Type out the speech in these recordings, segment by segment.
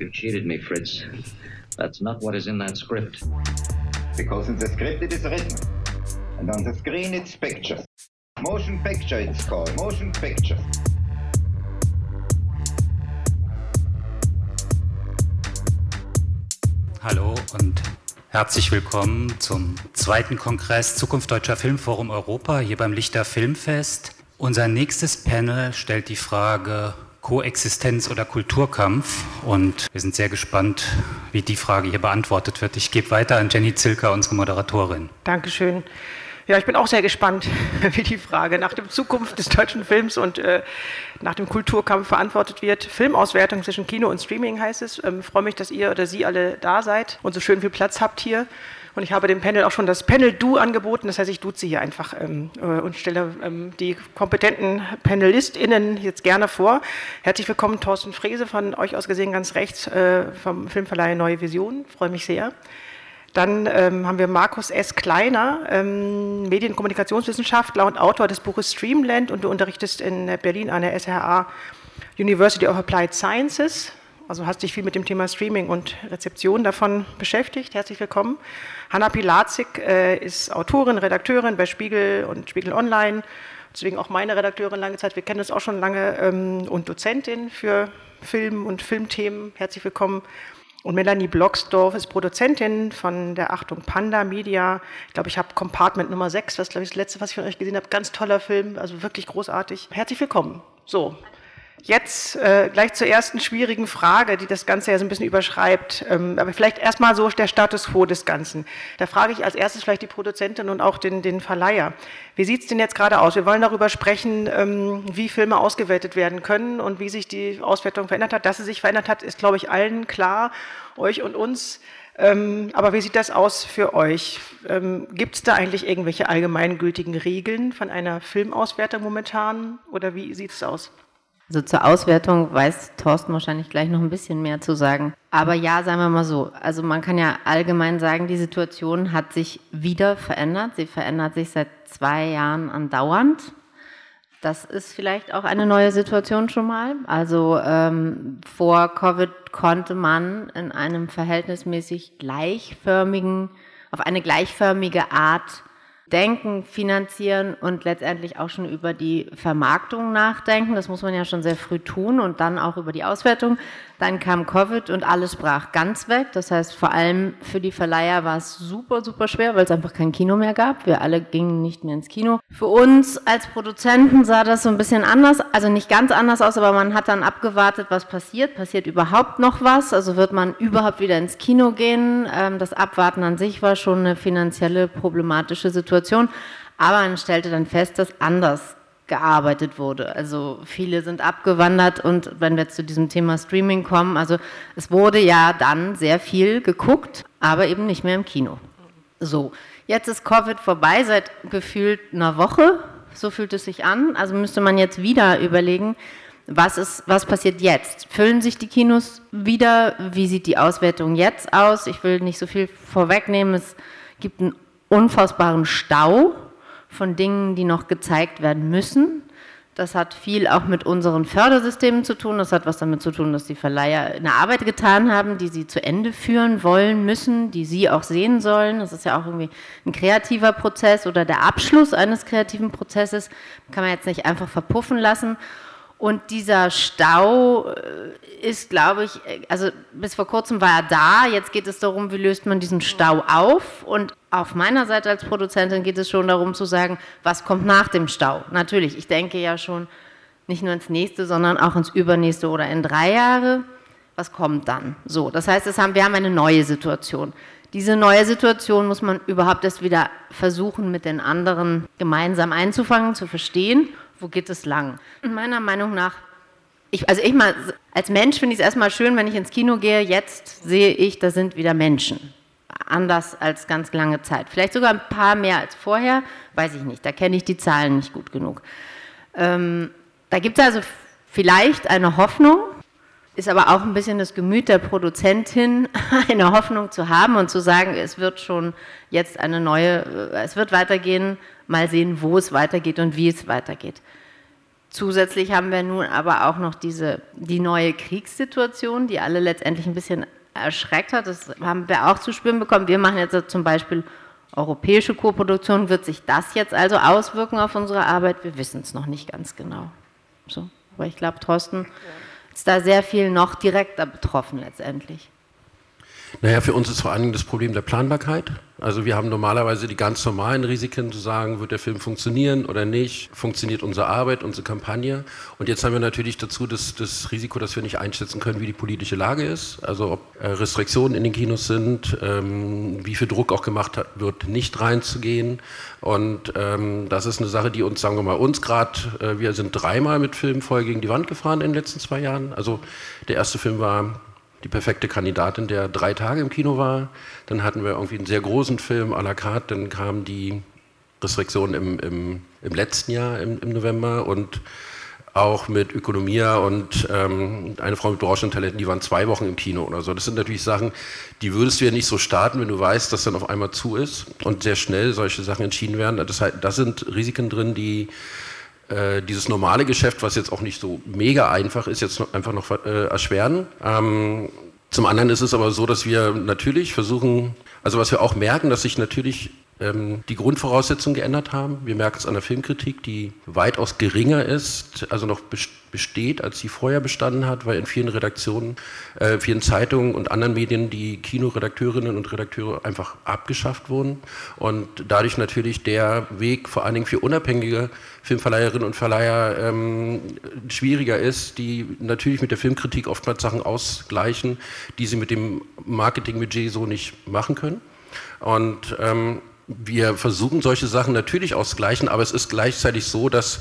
You cheated me, Fritz. That's not what is in that script. Because in the script it is written. And on the screen it's pictures. Motion picture it's called. Motion picture. Hallo und herzlich willkommen zum zweiten Kongress Zukunft Deutscher Filmforum Europa hier beim Lichter Filmfest. Unser nächstes Panel stellt die Frage Koexistenz oder Kulturkampf und wir sind sehr gespannt, wie die Frage hier beantwortet wird. Ich gebe weiter an Jenny Zilker, unsere Moderatorin. Dankeschön. Ja, ich bin auch sehr gespannt, wie die Frage nach der Zukunft des deutschen Films und äh, nach dem Kulturkampf verantwortet wird. Filmauswertung zwischen Kino und Streaming heißt es. Ähm, freue mich, dass ihr oder Sie alle da seid und so schön viel Platz habt hier. Und ich habe dem Panel auch schon das Panel Du angeboten. Das heißt, ich duze hier einfach ähm, äh, und stelle ähm, die kompetenten PanelistInnen jetzt gerne vor. Herzlich willkommen, Thorsten Frese, von euch aus gesehen ganz rechts äh, vom Filmverleih Neue Vision. Freue mich sehr. Dann ähm, haben wir Markus S. Kleiner, ähm, Medienkommunikationswissenschaftler und Autor des Buches Streamland und du unterrichtest in Berlin an der SRA University of Applied Sciences. Also hast dich viel mit dem Thema Streaming und Rezeption davon beschäftigt. Herzlich willkommen. Hanna Pilatzik äh, ist Autorin, Redakteurin bei Spiegel und Spiegel Online. Deswegen auch meine Redakteurin lange Zeit. Wir kennen uns auch schon lange ähm, und Dozentin für Film und Filmthemen. Herzlich willkommen. Und Melanie Blocksdorf ist Produzentin von der Achtung Panda Media. Ich glaube, ich habe Compartment Nummer 6, das glaube ich das letzte, was ich von euch gesehen habe. Ganz toller Film, also wirklich großartig. Herzlich willkommen. So, Jetzt äh, gleich zur ersten schwierigen Frage, die das Ganze ja so ein bisschen überschreibt. Ähm, aber vielleicht erstmal so der Status quo des Ganzen. Da frage ich als erstes vielleicht die Produzentin und auch den, den Verleiher. Wie sieht es denn jetzt gerade aus? Wir wollen darüber sprechen, ähm, wie Filme ausgewertet werden können und wie sich die Auswertung verändert hat. Dass sie sich verändert hat, ist, glaube ich, allen klar, euch und uns. Ähm, aber wie sieht das aus für euch? Ähm, Gibt es da eigentlich irgendwelche allgemeingültigen Regeln von einer Filmauswertung momentan? Oder wie sieht es aus? Also zur Auswertung weiß Thorsten wahrscheinlich gleich noch ein bisschen mehr zu sagen. Aber ja, sagen wir mal so. Also man kann ja allgemein sagen, die Situation hat sich wieder verändert. Sie verändert sich seit zwei Jahren andauernd. Das ist vielleicht auch eine neue Situation schon mal. Also ähm, vor Covid konnte man in einem verhältnismäßig gleichförmigen, auf eine gleichförmige Art denken, finanzieren und letztendlich auch schon über die Vermarktung nachdenken. Das muss man ja schon sehr früh tun und dann auch über die Auswertung. Dann kam Covid und alles brach ganz weg. Das heißt, vor allem für die Verleiher war es super, super schwer, weil es einfach kein Kino mehr gab. Wir alle gingen nicht mehr ins Kino. Für uns als Produzenten sah das so ein bisschen anders, also nicht ganz anders aus, aber man hat dann abgewartet, was passiert. Passiert überhaupt noch was? Also wird man überhaupt wieder ins Kino gehen? Ähm, das Abwarten an sich war schon eine finanzielle problematische Situation. Aber man stellte dann fest, dass anders gearbeitet wurde. Also viele sind abgewandert und wenn wir zu diesem Thema Streaming kommen, also es wurde ja dann sehr viel geguckt, aber eben nicht mehr im Kino. So, jetzt ist Covid vorbei seit gefühlt einer Woche, so fühlt es sich an. Also müsste man jetzt wieder überlegen, was, ist, was passiert jetzt? Füllen sich die Kinos wieder? Wie sieht die Auswertung jetzt aus? Ich will nicht so viel vorwegnehmen. Es gibt einen unfassbaren Stau von Dingen, die noch gezeigt werden müssen. Das hat viel auch mit unseren Fördersystemen zu tun. Das hat was damit zu tun, dass die Verleiher eine Arbeit getan haben, die sie zu Ende führen wollen, müssen, die sie auch sehen sollen. Das ist ja auch irgendwie ein kreativer Prozess oder der Abschluss eines kreativen Prozesses. Kann man jetzt nicht einfach verpuffen lassen. Und dieser Stau äh, ist, glaube ich, also bis vor kurzem war er da. Jetzt geht es darum, wie löst man diesen Stau auf. Und auf meiner Seite als Produzentin geht es schon darum zu sagen, was kommt nach dem Stau. Natürlich, ich denke ja schon nicht nur ins nächste, sondern auch ins übernächste oder in drei Jahre. Was kommt dann? So, das heißt, haben, wir haben eine neue Situation. Diese neue Situation muss man überhaupt erst wieder versuchen, mit den anderen gemeinsam einzufangen, zu verstehen wo geht es lang? Meiner Meinung nach, ich, also ich mal, als Mensch finde ich es erstmal schön, wenn ich ins Kino gehe, jetzt sehe ich, da sind wieder Menschen. Anders als ganz lange Zeit. Vielleicht sogar ein paar mehr als vorher, weiß ich nicht. Da kenne ich die Zahlen nicht gut genug. Ähm, da gibt es also vielleicht eine Hoffnung, ist aber auch ein bisschen das Gemüt der Produzentin, eine Hoffnung zu haben und zu sagen, es wird schon jetzt eine neue, es wird weitergehen, mal sehen, wo es weitergeht und wie es weitergeht. Zusätzlich haben wir nun aber auch noch diese, die neue Kriegssituation, die alle letztendlich ein bisschen erschreckt hat. Das haben wir auch zu spüren bekommen. Wir machen jetzt zum Beispiel europäische Koproduktion. Wird sich das jetzt also auswirken auf unsere Arbeit? Wir wissen es noch nicht ganz genau. So. Aber ich glaube, Thorsten ist da sehr viel noch direkter betroffen letztendlich. Naja, für uns ist vor allen Dingen das Problem der Planbarkeit. Also wir haben normalerweise die ganz normalen Risiken zu sagen, wird der Film funktionieren oder nicht, funktioniert unsere Arbeit, unsere Kampagne. Und jetzt haben wir natürlich dazu das, das Risiko, dass wir nicht einschätzen können, wie die politische Lage ist. Also ob äh, Restriktionen in den Kinos sind, ähm, wie viel Druck auch gemacht wird, nicht reinzugehen. Und ähm, das ist eine Sache, die uns, sagen wir mal, uns gerade, äh, wir sind dreimal mit Filmen voll gegen die Wand gefahren in den letzten zwei Jahren. Also der erste Film war die perfekte Kandidatin, der drei Tage im Kino war. Dann hatten wir irgendwie einen sehr großen Film à la carte. Dann kam die Restriktion im, im, im letzten Jahr, im, im, November. Und auch mit Ökonomia und ähm, eine Frau mit Talenten, die waren zwei Wochen im Kino oder so. Das sind natürlich Sachen, die würdest du ja nicht so starten, wenn du weißt, dass dann auf einmal zu ist und sehr schnell solche Sachen entschieden werden. Das, heißt, das sind Risiken drin, die äh, dieses normale Geschäft, was jetzt auch nicht so mega einfach ist, jetzt noch, einfach noch äh, erschweren. Ähm, zum anderen ist es aber so, dass wir natürlich versuchen, also was wir auch merken, dass sich natürlich ähm, die Grundvoraussetzungen geändert haben. Wir merken es an der Filmkritik, die weitaus geringer ist, also noch besteht, als sie vorher bestanden hat, weil in vielen Redaktionen, äh, vielen Zeitungen und anderen Medien die Kinoredakteurinnen und Redakteure einfach abgeschafft wurden und dadurch natürlich der Weg vor allen Dingen für unabhängige Filmverleiherinnen und Verleiher ähm, schwieriger ist, die natürlich mit der Filmkritik oftmals Sachen ausgleichen, die sie mit dem Marketingbudget so nicht machen können. Und ähm, wir versuchen solche Sachen natürlich auszugleichen, aber es ist gleichzeitig so, dass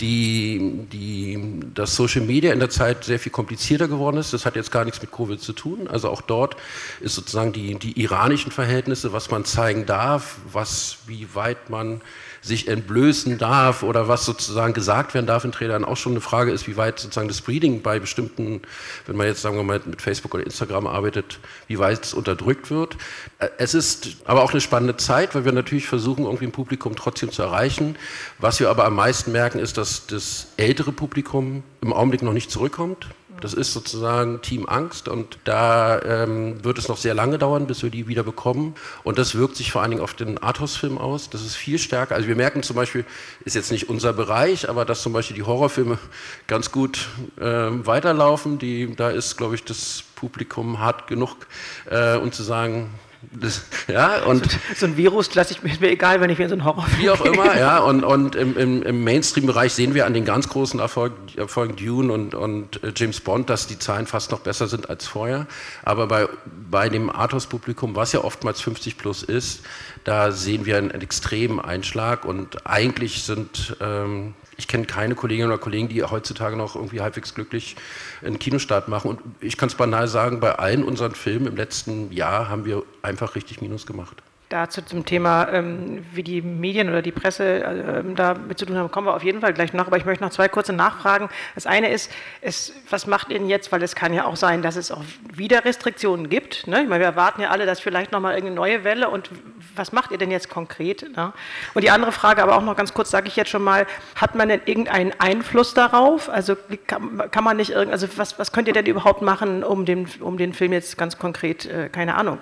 die, die, das Social Media in der Zeit sehr viel komplizierter geworden ist. Das hat jetzt gar nichts mit Covid zu tun. Also auch dort ist sozusagen die, die iranischen Verhältnisse, was man zeigen darf, was, wie weit man sich entblößen darf oder was sozusagen gesagt werden darf in Trailern auch schon eine Frage ist, wie weit sozusagen das Breeding bei bestimmten, wenn man jetzt sagen wir mal mit Facebook oder Instagram arbeitet, wie weit es unterdrückt wird. Äh, es ist aber auch eine spannende Zeit, weil wir natürlich versuchen, irgendwie ein Publikum trotzdem zu erreichen. Was wir aber am meisten merken, ist, dass das ältere Publikum im Augenblick noch nicht zurückkommt. Das ist sozusagen Team Angst und da ähm, wird es noch sehr lange dauern, bis wir die wieder bekommen. Und das wirkt sich vor allen Dingen auf den Arthouse-Film aus. Das ist viel stärker. Also wir merken zum Beispiel, ist jetzt nicht unser Bereich, aber dass zum Beispiel die Horrorfilme ganz gut äh, weiterlaufen. Die, da ist, glaube ich, das Publikum hart genug, äh, um zu sagen, das, ja, und so, so, ein Virus lasse ich mir, egal, wenn ich mir so einen Horrorfilm Wie auch immer, ja, und, und im, im, im Mainstream-Bereich sehen wir an den ganz großen Erfolgen, Erfolgen Dune und, und äh, James Bond, dass die Zahlen fast noch besser sind als vorher. Aber bei, bei dem Arthouse-Publikum, was ja oftmals 50 plus ist, da sehen wir einen, einen extremen Einschlag und eigentlich sind ähm, ich kenne keine Kolleginnen oder Kollegen, die heutzutage noch irgendwie halbwegs glücklich einen Kinostart machen. Und ich kann es banal sagen, bei allen unseren Filmen im letzten Jahr haben wir einfach richtig Minus gemacht. Dazu zum Thema, ähm, wie die Medien oder die Presse äh, damit zu tun haben, kommen wir auf jeden Fall gleich noch. Aber ich möchte noch zwei kurze Nachfragen. Das eine ist, es, was macht ihr jetzt, weil es kann ja auch sein, dass es auch wieder Restriktionen gibt. Ne? Ich meine, wir erwarten ja alle, dass vielleicht nochmal irgendeine neue Welle und was macht ihr denn jetzt konkret? Ne? Und die andere Frage, aber auch noch ganz kurz, sage ich jetzt schon mal, hat man denn irgendeinen Einfluss darauf? Also kann, kann man nicht irgend, also was, was könnt ihr denn überhaupt machen, um den, um den Film jetzt ganz konkret, äh, keine Ahnung,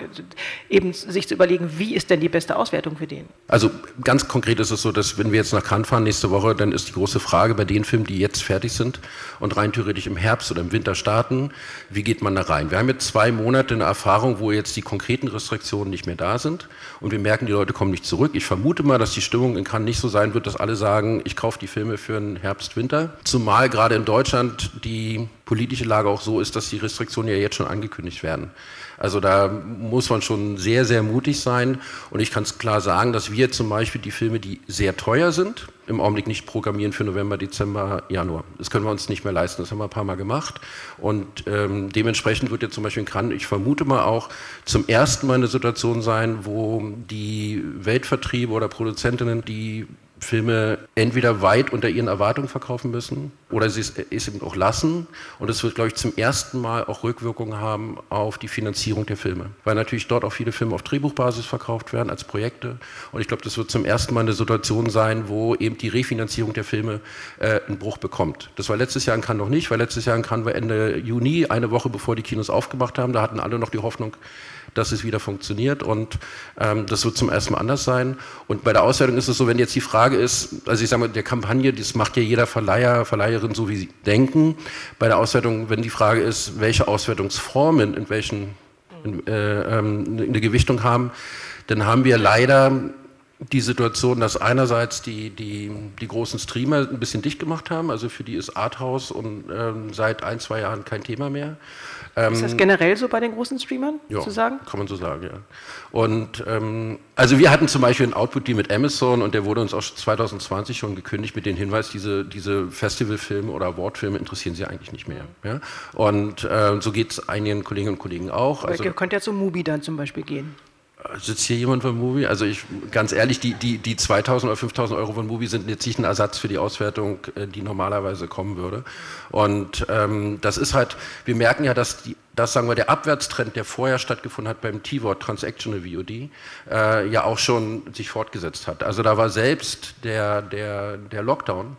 eben sich zu überlegen, wie ist denn die beste Auswertung für den? Also ganz konkret ist es so, dass wenn wir jetzt nach Cannes fahren nächste Woche, dann ist die große Frage bei den Filmen, die jetzt fertig sind und rein theoretisch im Herbst oder im Winter starten, wie geht man da rein? Wir haben jetzt zwei Monate eine Erfahrung, wo jetzt die konkreten Restriktionen nicht mehr da sind und wir merken, die Leute kommen nicht zurück. Ich vermute mal, dass die Stimmung in Cannes nicht so sein wird, dass alle sagen, ich kaufe die Filme für den Herbst, Winter. Zumal gerade in Deutschland die politische Lage auch so ist, dass die Restriktionen ja jetzt schon angekündigt werden. Also da muss man schon sehr, sehr mutig sein. Und ich kann es klar sagen, dass wir zum Beispiel die Filme, die sehr teuer sind, im Augenblick nicht programmieren für November, Dezember, Januar. Das können wir uns nicht mehr leisten. Das haben wir ein paar Mal gemacht. Und ähm, dementsprechend wird jetzt zum Beispiel in Cannes, ich vermute mal auch, zum ersten Mal eine Situation sein, wo die Weltvertriebe oder Produzentinnen die Filme entweder weit unter ihren Erwartungen verkaufen müssen oder sie es, es eben auch lassen. Und es wird, glaube ich, zum ersten Mal auch Rückwirkungen haben auf die Finanzierung der Filme. Weil natürlich dort auch viele Filme auf Drehbuchbasis verkauft werden als Projekte. Und ich glaube, das wird zum ersten Mal eine Situation sein, wo eben die Refinanzierung der Filme äh, einen Bruch bekommt. Das war letztes Jahr in Cannes noch nicht, weil letztes Jahr in Cannes war Ende Juni, eine Woche bevor die Kinos aufgemacht haben. Da hatten alle noch die Hoffnung, dass es wieder funktioniert und ähm, das wird zum ersten Mal anders sein. Und bei der Auswertung ist es so, wenn jetzt die Frage ist, also ich sage mal, der Kampagne, das macht ja jeder Verleiher, Verleiherin so, wie sie denken. Bei der Auswertung, wenn die Frage ist, welche Auswertungsformen in welchen in, äh, ähm, eine Gewichtung haben, dann haben wir leider die Situation, dass einerseits die, die, die großen Streamer ein bisschen dicht gemacht haben, also für die ist Arthouse und ähm, seit ein, zwei Jahren kein Thema mehr. Ähm, ist das generell so bei den großen Streamern ja, zu sagen? Kann man so sagen, ja. Und ähm, also wir hatten zum Beispiel einen Output-Deal mit Amazon und der wurde uns auch 2020 schon gekündigt mit dem Hinweis, diese, diese Festivalfilme oder Awardfilme interessieren sie eigentlich nicht mehr. Ja? Und äh, so geht es einigen Kolleginnen und Kollegen auch. Also, ihr könnt ja zum Mubi dann zum Beispiel gehen. Sitzt hier jemand von Movie? Also ich, ganz ehrlich, die, die, die 2000 oder 5000 Euro von Movie sind jetzt nicht ein Ersatz für die Auswertung, äh, die normalerweise kommen würde. Und ähm, das ist halt, wir merken ja, dass die, das sagen wir, der Abwärtstrend, der vorher stattgefunden hat beim T-Wort Transactional VOD, äh, ja auch schon sich fortgesetzt hat. Also da war selbst der, der, der Lockdown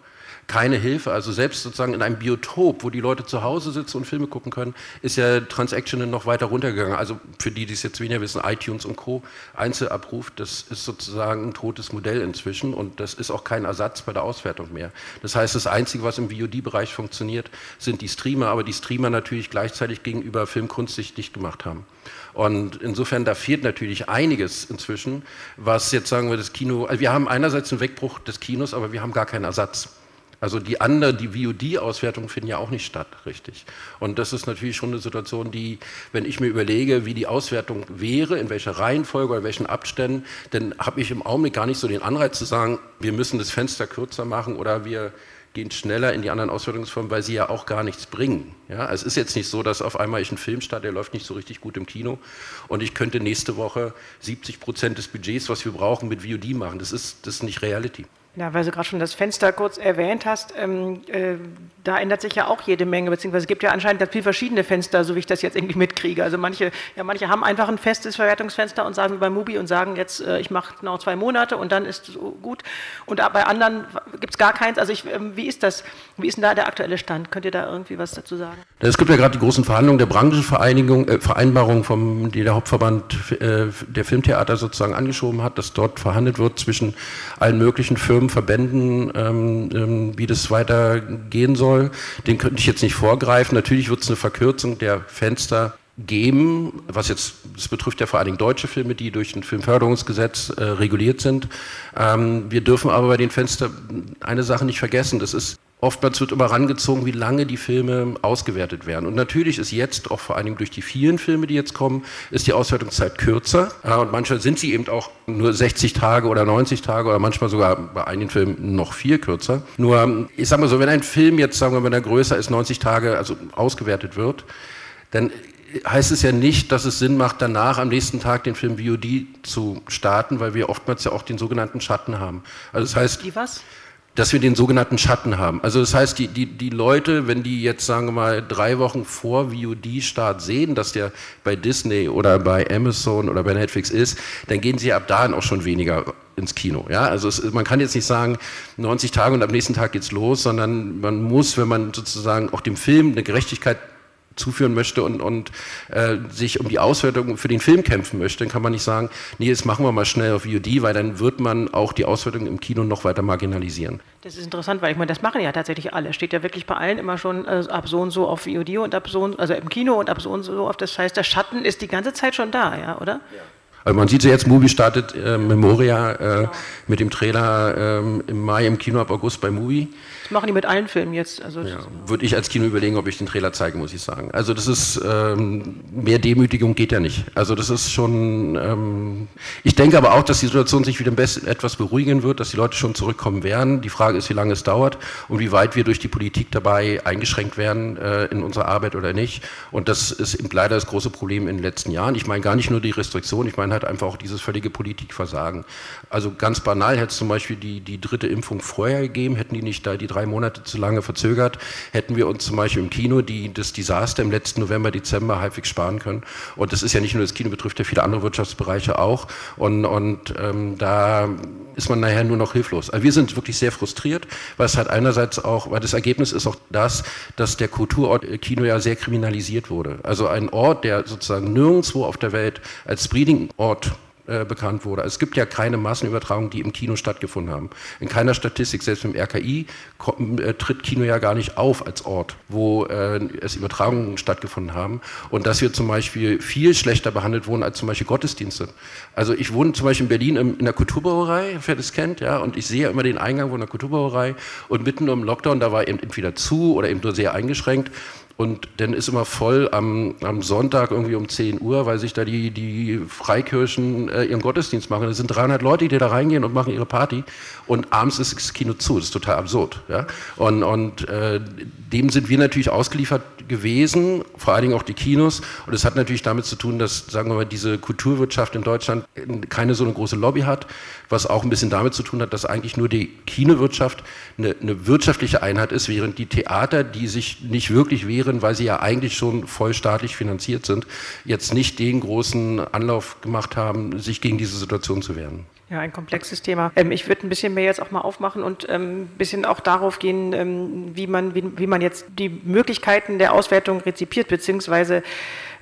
keine Hilfe. Also selbst sozusagen in einem Biotop, wo die Leute zu Hause sitzen und Filme gucken können, ist ja Transactional noch weiter runtergegangen. Also für die, die es jetzt weniger wissen, iTunes und Co. Einzelabruf, das ist sozusagen ein totes Modell inzwischen und das ist auch kein Ersatz bei der Auswertung mehr. Das heißt, das Einzige, was im VOD-Bereich funktioniert, sind die Streamer, aber die Streamer natürlich gleichzeitig gegenüber Filmkunst sich dicht gemacht haben. Und insofern, da fehlt natürlich einiges inzwischen, was jetzt sagen wir das Kino, also wir haben einerseits einen Wegbruch des Kinos, aber wir haben gar keinen Ersatz. Also die andere, die VOD-Auswertungen finden ja auch nicht statt, richtig. Und das ist natürlich schon eine Situation, die, wenn ich mir überlege, wie die Auswertung wäre, in welcher Reihenfolge oder in welchen Abständen, dann habe ich im Augenblick gar nicht so den Anreiz zu sagen, wir müssen das Fenster kürzer machen oder wir gehen schneller in die anderen Auswertungsformen, weil sie ja auch gar nichts bringen. Ja, es ist jetzt nicht so, dass auf einmal ich einen Film starte, der läuft nicht so richtig gut im Kino und ich könnte nächste Woche 70 Prozent des Budgets, was wir brauchen, mit VOD machen. Das ist, das ist nicht Reality. Ja, weil du gerade schon das Fenster kurz erwähnt hast, ähm, äh, da ändert sich ja auch jede Menge, beziehungsweise es gibt ja anscheinend ganz viele verschiedene Fenster, so wie ich das jetzt irgendwie mitkriege. Also manche, ja, manche haben einfach ein festes Verwertungsfenster und sagen bei Mubi und sagen jetzt, äh, ich mache noch zwei Monate und dann ist es gut. Und bei anderen gibt es gar keins. Also ich, ähm, wie ist das? Wie ist denn da der aktuelle Stand? Könnt ihr da irgendwie was dazu sagen? Es gibt ja gerade die großen Verhandlungen der Branchenvereinigung, äh, Vereinbarung, vom, die der Hauptverband äh, der Filmtheater sozusagen angeschoben hat, dass dort verhandelt wird zwischen allen möglichen Firmen Firmen, Verbänden, ähm, ähm, wie das weitergehen soll. Den könnte ich jetzt nicht vorgreifen. Natürlich wird es eine Verkürzung der Fenster geben, was jetzt, das betrifft ja vor allen Dingen deutsche Filme, die durch ein Filmförderungsgesetz äh, reguliert sind. Ähm, wir dürfen aber bei den Fenstern eine Sache nicht vergessen, das ist Oftmals wird immer rangezogen, wie lange die Filme ausgewertet werden. Und natürlich ist jetzt, auch vor Dingen durch die vielen Filme, die jetzt kommen, ist die Auswertungszeit kürzer. Und manchmal sind sie eben auch nur 60 Tage oder 90 Tage oder manchmal sogar bei einigen Filmen noch viel kürzer. Nur, ich sage mal so, wenn ein Film jetzt, sagen wir, wenn er größer ist, 90 Tage, also ausgewertet wird, dann heißt es ja nicht, dass es Sinn macht, danach am nächsten Tag den Film VOD zu starten, weil wir oftmals ja auch den sogenannten Schatten haben. Also das heißt, die was? Dass wir den sogenannten Schatten haben. Also das heißt, die, die, die Leute, wenn die jetzt, sagen wir mal, drei Wochen vor VOD-Start sehen, dass der bei Disney oder bei Amazon oder bei Netflix ist, dann gehen sie ab dahin auch schon weniger ins Kino. Ja? Also es, man kann jetzt nicht sagen, 90 Tage und am nächsten Tag geht's los, sondern man muss, wenn man sozusagen auch dem Film eine Gerechtigkeit zuführen möchte und, und äh, sich um die Auswertung für den Film kämpfen möchte, dann kann man nicht sagen, nee, jetzt machen wir mal schnell auf VOD, weil dann wird man auch die Auswertung im Kino noch weiter marginalisieren. Das ist interessant, weil ich meine, das machen ja tatsächlich alle. Steht ja wirklich bei allen immer schon äh, ab so und so auf VOD und ab so und, also im Kino und ab so und so auf. Das heißt, der Schatten ist die ganze Zeit schon da, ja, oder? Ja. Also man sieht ja jetzt, Movie startet äh, Memoria äh, genau. mit dem Trailer äh, im Mai im Kino ab August bei Movie. Das machen die mit allen Filmen jetzt. Also ja, Würde ich als Kino überlegen, ob ich den Trailer zeige, muss ich sagen. Also das ist, ähm, mehr Demütigung geht ja nicht. Also das ist schon, ähm, ich denke aber auch, dass die Situation sich wieder etwas beruhigen wird, dass die Leute schon zurückkommen werden. Die Frage ist, wie lange es dauert und wie weit wir durch die Politik dabei eingeschränkt werden äh, in unserer Arbeit oder nicht. Und das ist eben leider das große Problem in den letzten Jahren. Ich meine gar nicht nur die Restriktion, ich meine halt einfach auch dieses völlige Politikversagen. Also ganz banal hätte es zum Beispiel die, die dritte Impfung vorher gegeben, hätten die nicht da die drei Monate zu lange verzögert, hätten wir uns zum Beispiel im Kino die, das Desaster im letzten November, Dezember halbwegs sparen können. Und das ist ja nicht nur das Kino, betrifft ja viele andere Wirtschaftsbereiche auch. Und, und ähm, da ist man nachher nur noch hilflos. Also wir sind wirklich sehr frustriert, weil es halt einerseits auch, weil das Ergebnis ist auch das, dass der Kulturort Kino ja sehr kriminalisiert wurde. Also ein Ort, der sozusagen nirgendwo auf der Welt als Breeding-Ort äh, bekannt wurde. Es gibt ja keine Massenübertragungen, die im Kino stattgefunden haben. In keiner Statistik, selbst im RKI, äh, tritt Kino ja gar nicht auf als Ort, wo äh, es Übertragungen stattgefunden haben. Und dass wir zum Beispiel viel schlechter behandelt wurden als zum Beispiel Gottesdienste. Also ich wohne zum Beispiel in Berlin in der Kulturbrauerei, wer das kennt, ja, und ich sehe immer den Eingang von der Kulturbrauerei und mitten im Lockdown, da war eben entweder zu oder eben nur sehr eingeschränkt. Und dann ist immer voll am, am Sonntag irgendwie um 10 Uhr, weil sich da die, die Freikirchen äh, ihren Gottesdienst machen. Es sind 300 Leute, die da reingehen und machen ihre Party. Und abends ist das Kino zu. Das ist total absurd. Ja? Und, und äh, dem sind wir natürlich ausgeliefert gewesen, vor allen Dingen auch die Kinos. Und es hat natürlich damit zu tun, dass, sagen wir mal, diese Kulturwirtschaft in Deutschland keine so eine große Lobby hat, was auch ein bisschen damit zu tun hat, dass eigentlich nur die Kinowirtschaft eine, eine wirtschaftliche Einheit ist, während die Theater, die sich nicht wirklich wehren, weil sie ja eigentlich schon voll staatlich finanziert sind, jetzt nicht den großen Anlauf gemacht haben, sich gegen diese Situation zu wehren. Ja, ein komplexes Thema. Ähm, ich würde ein bisschen mehr jetzt auch mal aufmachen und ähm, ein bisschen auch darauf gehen, ähm, wie, man, wie, wie, man jetzt die Möglichkeiten der Auswertung rezipiert, beziehungsweise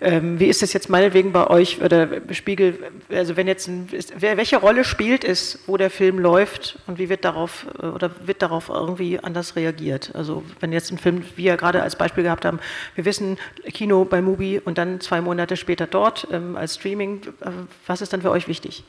ähm, wie ist das jetzt meinetwegen bei euch oder Spiegel, also wenn jetzt ein, ist, welche Rolle spielt es, wo der Film läuft und wie wird darauf äh, oder wird darauf irgendwie anders reagiert? Also wenn jetzt ein Film, wie wir gerade als Beispiel gehabt haben, wir wissen Kino bei Mubi und dann zwei Monate später dort ähm, als Streaming, äh, was ist dann für euch wichtig?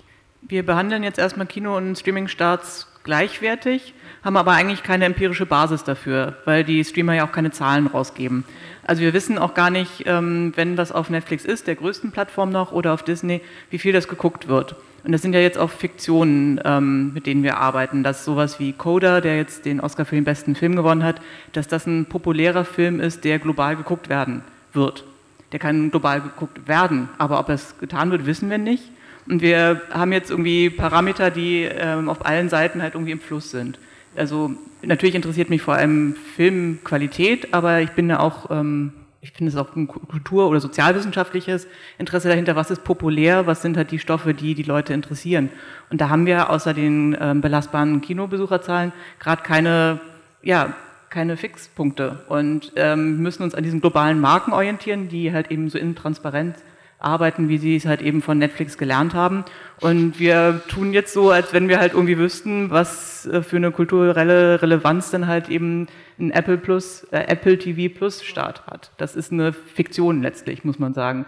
Wir behandeln jetzt erstmal Kino- und Streaming-Starts gleichwertig, haben aber eigentlich keine empirische Basis dafür, weil die Streamer ja auch keine Zahlen rausgeben. Also wir wissen auch gar nicht, ähm, wenn das auf Netflix ist, der größten Plattform noch, oder auf Disney, wie viel das geguckt wird. Und das sind ja jetzt auch Fiktionen, ähm, mit denen wir arbeiten, dass sowas wie Coda, der jetzt den Oscar für den besten Film gewonnen hat, dass das ein populärer Film ist, der global geguckt werden wird. Der kann global geguckt werden, aber ob das getan wird, wissen wir nicht. Und wir haben jetzt irgendwie Parameter, die ähm, auf allen Seiten halt irgendwie im Fluss sind. Also natürlich interessiert mich vor allem Filmqualität, aber ich bin da auch, ähm, ich finde es auch ein Kultur- oder sozialwissenschaftliches Interesse dahinter, was ist populär, was sind halt die Stoffe, die die Leute interessieren. Und da haben wir außer den ähm, belastbaren Kinobesucherzahlen gerade keine, ja, keine Fixpunkte und ähm, müssen uns an diesen globalen Marken orientieren, die halt eben so intransparent sind arbeiten, wie sie es halt eben von Netflix gelernt haben. Und wir tun jetzt so, als wenn wir halt irgendwie wüssten, was äh, für eine kulturelle Relevanz dann halt eben ein Apple Plus, äh, Apple TV Plus Start hat. Das ist eine Fiktion letztlich, muss man sagen.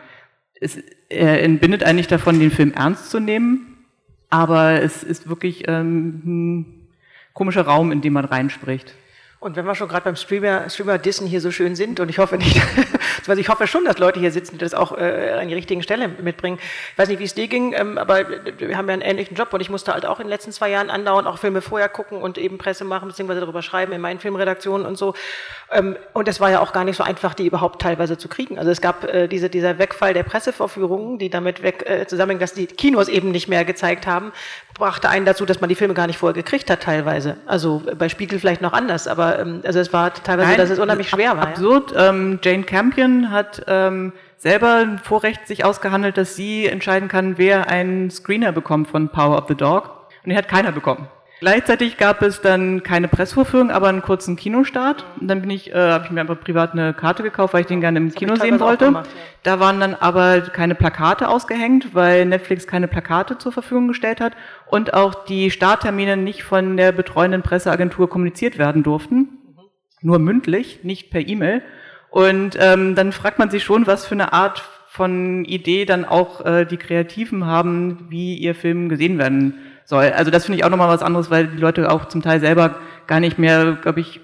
Es äh, entbindet eigentlich davon, den Film ernst zu nehmen, aber es ist wirklich ähm, ein komischer Raum, in dem man reinspricht. Und wenn wir schon gerade beim Streamer, Streamer Dissen hier so schön sind, und ich hoffe nicht, also ich hoffe schon, dass Leute hier sitzen, die das auch äh, an die richtigen Stelle mitbringen. Ich weiß nicht, wie es dir ging, ähm, aber wir haben ja einen ähnlichen Job und ich musste halt auch in den letzten zwei Jahren andauernd auch Filme vorher gucken und eben Presse machen, beziehungsweise darüber schreiben in meinen Filmredaktionen und so. Ähm, und es war ja auch gar nicht so einfach, die überhaupt teilweise zu kriegen. Also es gab äh, diese, dieser Wegfall der Pressevorführungen, die damit weg äh, zusammenhängen, dass die Kinos eben nicht mehr gezeigt haben, brachte einen dazu, dass man die Filme gar nicht vorher gekriegt hat teilweise. Also bei Spiegel vielleicht noch anders, aber ähm, also es war teilweise, Nein, dass es unheimlich schwer war. Absurd. Ja? Ähm, Jane Campion hat ähm, selber ein Vorrecht sich ausgehandelt, dass sie entscheiden kann, wer einen Screener bekommt von Power of the Dog. Und die hat keiner bekommen. Gleichzeitig gab es dann keine Pressvorführung, aber einen kurzen Kinostart. Und dann bin ich, äh, habe ich mir einfach privat eine Karte gekauft, weil ich den gerne im Kino sehen wollte. Gemacht, ja. Da waren dann aber keine Plakate ausgehängt, weil Netflix keine Plakate zur Verfügung gestellt hat und auch die Starttermine nicht von der betreuenden Presseagentur kommuniziert werden durften. Mhm. Nur mündlich, nicht per E-Mail. Und ähm, dann fragt man sich schon, was für eine Art von Idee dann auch äh, die Kreativen haben, wie ihr Film gesehen werden soll. Also das finde ich auch nochmal was anderes, weil die Leute auch zum Teil selber gar nicht mehr, glaube ich,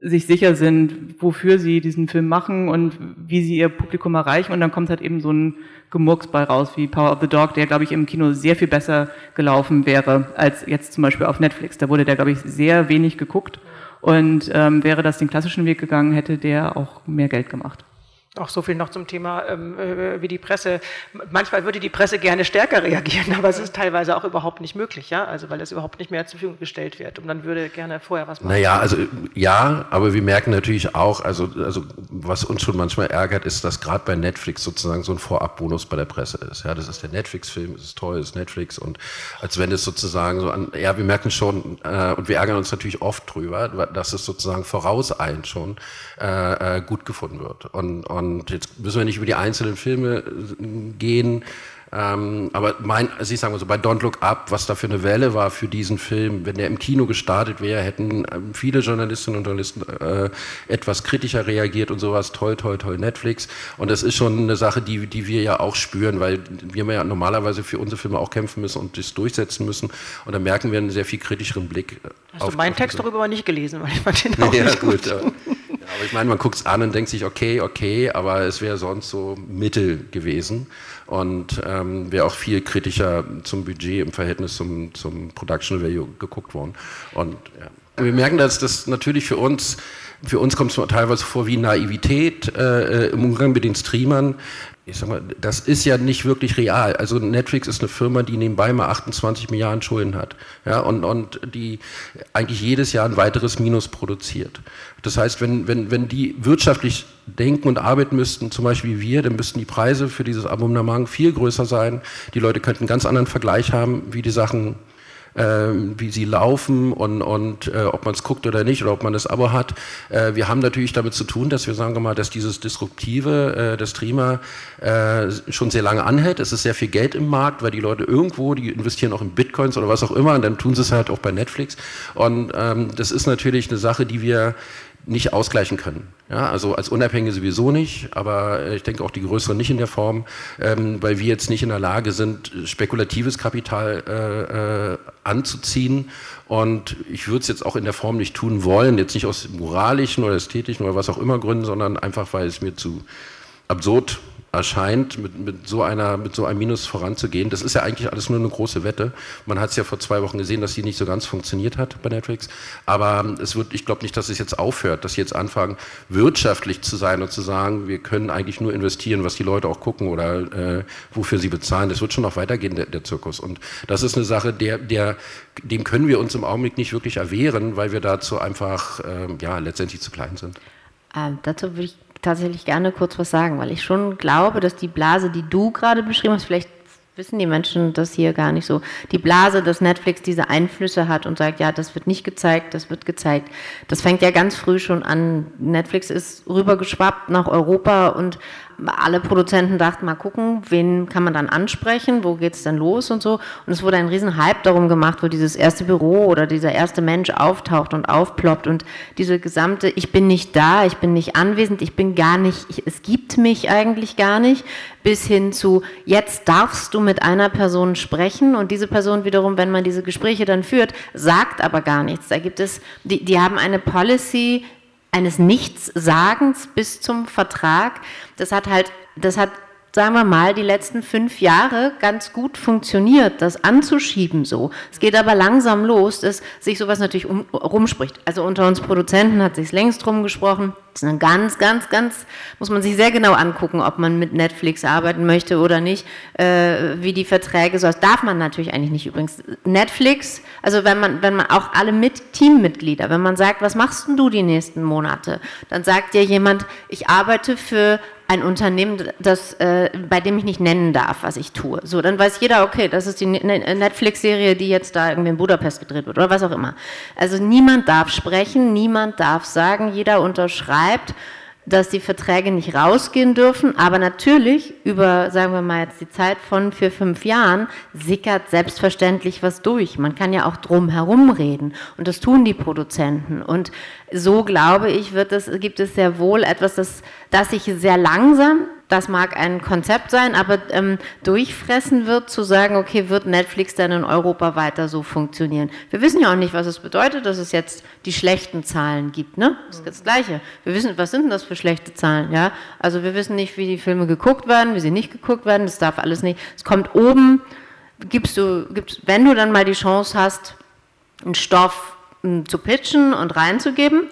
sich sicher sind, wofür sie diesen Film machen und wie sie ihr Publikum erreichen. Und dann kommt halt eben so ein Gemurks bei raus, wie Power of the Dog, der, glaube ich, im Kino sehr viel besser gelaufen wäre, als jetzt zum Beispiel auf Netflix. Da wurde der, glaube ich, sehr wenig geguckt. Und ähm, wäre das den klassischen Weg gegangen, hätte der auch mehr Geld gemacht. Auch so viel noch zum Thema, ähm, äh, wie die Presse, manchmal würde die Presse gerne stärker reagieren, aber es ist teilweise auch überhaupt nicht möglich, ja, also weil es überhaupt nicht mehr zur Verfügung gestellt wird. Und man würde gerne vorher was machen. Naja, also ja, aber wir merken natürlich auch, also, also was uns schon manchmal ärgert, ist, dass gerade bei Netflix sozusagen so ein Vorabbonus bei der Presse ist, ja, das ist der Netflix-Film, es ist toll, es ist Netflix und als wenn es sozusagen so an, ja, wir merken schon äh, und wir ärgern uns natürlich oft drüber, dass es sozusagen vorauseilend schon äh, äh gut gefunden wird. Und, und und jetzt müssen wir nicht über die einzelnen Filme äh, gehen. Ähm, aber mein, also ich sage mal so, bei Don't Look Up, was da für eine Welle war für diesen Film, wenn der im Kino gestartet wäre, hätten ähm, viele Journalistinnen und Journalisten äh, etwas kritischer reagiert und sowas. Toll, toll, toll, Netflix. Und das ist schon eine Sache, die, die wir ja auch spüren, weil wir ja normalerweise für unsere Filme auch kämpfen müssen und das durchsetzen müssen. Und da merken wir einen sehr viel kritischeren Blick. Hast auf, du meinen Text darüber nicht gelesen, weil ich fand den auch ja, nicht gut. gut. Aber ich meine, man guckt es an und denkt sich, okay, okay, aber es wäre sonst so Mittel gewesen und ähm, wäre auch viel kritischer zum Budget im Verhältnis zum, zum Production Value geguckt worden. Und ja. wir merken, dass das natürlich für uns für uns kommt es teilweise vor wie Naivität äh, äh, im Umgang mit den Streamern ich sag mal, das ist ja nicht wirklich real. Also Netflix ist eine Firma, die nebenbei mal 28 Milliarden Schulden hat. Ja, und, und die eigentlich jedes Jahr ein weiteres Minus produziert. Das heißt, wenn, wenn, wenn die wirtschaftlich denken und arbeiten müssten, zum Beispiel wie wir, dann müssten die Preise für dieses Abonnement viel größer sein. Die Leute könnten einen ganz anderen Vergleich haben, wie die Sachen wie sie laufen und, und äh, ob man es guckt oder nicht oder ob man das Abo hat. Äh, wir haben natürlich damit zu tun, dass wir sagen wir mal, dass dieses Disruptive, äh, der Streamer äh, schon sehr lange anhält. Es ist sehr viel Geld im Markt, weil die Leute irgendwo, die investieren auch in Bitcoins oder was auch immer und dann tun sie es halt auch bei Netflix. Und ähm, das ist natürlich eine Sache, die wir nicht ausgleichen können. Ja, also als Unabhängige sowieso nicht, aber ich denke auch die größeren nicht in der Form, ähm, weil wir jetzt nicht in der Lage sind, spekulatives Kapital äh, äh, anzuziehen. Und ich würde es jetzt auch in der Form nicht tun wollen, jetzt nicht aus moralischen oder ästhetischen oder was auch immer Gründen, sondern einfach, weil es mir zu absurd erscheint, mit, mit, so einer, mit so einem Minus voranzugehen. Das ist ja eigentlich alles nur eine große Wette. Man hat es ja vor zwei Wochen gesehen, dass sie nicht so ganz funktioniert hat bei Netflix. Aber es wird, ich glaube nicht, dass es jetzt aufhört, dass sie jetzt anfangen, wirtschaftlich zu sein und zu sagen, wir können eigentlich nur investieren, was die Leute auch gucken oder äh, wofür sie bezahlen. Das wird schon noch weitergehen, der, der Zirkus. Und das ist eine Sache, der, der, dem können wir uns im Augenblick nicht wirklich erwehren, weil wir dazu einfach äh, ja, letztendlich zu klein sind. Ähm, dazu würde ich tatsächlich gerne kurz was sagen, weil ich schon glaube, dass die Blase, die du gerade beschrieben hast, vielleicht wissen die Menschen das hier gar nicht so. Die Blase, dass Netflix diese Einflüsse hat und sagt, ja, das wird nicht gezeigt, das wird gezeigt. Das fängt ja ganz früh schon an. Netflix ist rübergeschwappt nach Europa und alle Produzenten dachten, mal gucken, wen kann man dann ansprechen, wo geht es denn los und so. Und es wurde ein riesen Hype darum gemacht, wo dieses erste Büro oder dieser erste Mensch auftaucht und aufploppt und diese gesamte, ich bin nicht da, ich bin nicht anwesend, ich bin gar nicht, ich, es gibt mich eigentlich gar nicht, bis hin zu, jetzt darfst du mit einer Person sprechen und diese Person wiederum, wenn man diese Gespräche dann führt, sagt aber gar nichts. Da gibt es, die, die haben eine Policy, eines Nichtssagens bis zum Vertrag. Das hat halt, das hat sagen wir mal, die letzten fünf Jahre ganz gut funktioniert, das anzuschieben so. Es geht aber langsam los, dass sich sowas natürlich um, rumspricht. Also unter uns Produzenten hat sich längst rumgesprochen. Das ist eine ganz, ganz, ganz, muss man sich sehr genau angucken, ob man mit Netflix arbeiten möchte oder nicht, äh, wie die Verträge so. Das darf man natürlich eigentlich nicht übrigens. Netflix, also wenn man, wenn man auch alle mit Teammitglieder, wenn man sagt, was machst denn du die nächsten Monate, dann sagt dir jemand, ich arbeite für ein Unternehmen, das, äh, bei dem ich nicht nennen darf, was ich tue. So, dann weiß jeder, okay, das ist die ne-, ne-, Netflix-Serie, die jetzt da irgendwie in Budapest gedreht wird oder was auch immer. Also niemand darf sprechen, niemand darf sagen, jeder unterschreibt dass die Verträge nicht rausgehen dürfen, aber natürlich über, sagen wir mal jetzt die Zeit von vier, fünf Jahren, sickert selbstverständlich was durch. Man kann ja auch drum herum reden und das tun die Produzenten. Und so glaube ich, wird es, gibt es sehr wohl etwas, das, das sich sehr langsam das mag ein Konzept sein, aber ähm, durchfressen wird, zu sagen, okay, wird Netflix dann in Europa weiter so funktionieren? Wir wissen ja auch nicht, was es bedeutet, dass es jetzt die schlechten Zahlen gibt, ne? Das ist das Gleiche. Wir wissen, was sind denn das für schlechte Zahlen, ja? Also wir wissen nicht, wie die Filme geguckt werden, wie sie nicht geguckt werden, das darf alles nicht. Es kommt oben, gibst du, gibst, wenn du dann mal die Chance hast, einen Stoff hm, zu pitchen und reinzugeben,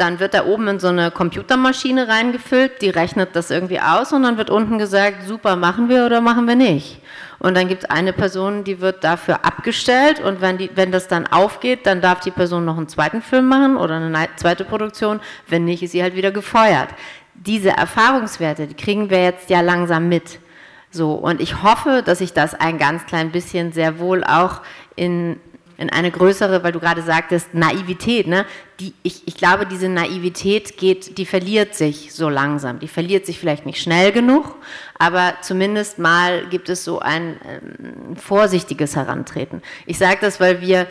dann wird da oben in so eine Computermaschine reingefüllt, die rechnet das irgendwie aus und dann wird unten gesagt, super, machen wir oder machen wir nicht. Und dann gibt es eine Person, die wird dafür abgestellt und wenn, die, wenn das dann aufgeht, dann darf die Person noch einen zweiten Film machen oder eine zweite Produktion. Wenn nicht, ist sie halt wieder gefeuert. Diese Erfahrungswerte, die kriegen wir jetzt ja langsam mit. So, und ich hoffe, dass sich das ein ganz klein bisschen sehr wohl auch in in eine größere, weil du gerade sagtest, Naivität. Ne? Die, ich, ich glaube, diese Naivität geht, die verliert sich so langsam. Die verliert sich vielleicht nicht schnell genug, aber zumindest mal gibt es so ein ähm, vorsichtiges Herantreten. Ich sage das, weil wir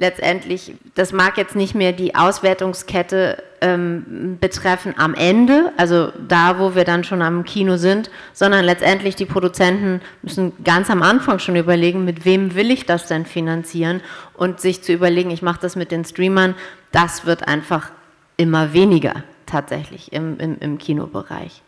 letztendlich, das mag jetzt nicht mehr die Auswertungskette ähm, betreffen am Ende, also da, wo wir dann schon am Kino sind, sondern letztendlich die Produzenten müssen ganz am Anfang schon überlegen, mit wem will ich das denn finanzieren und sich zu überlegen, ich mache das mit den Streamern, das wird einfach immer weniger tatsächlich im, im, im Kinobereich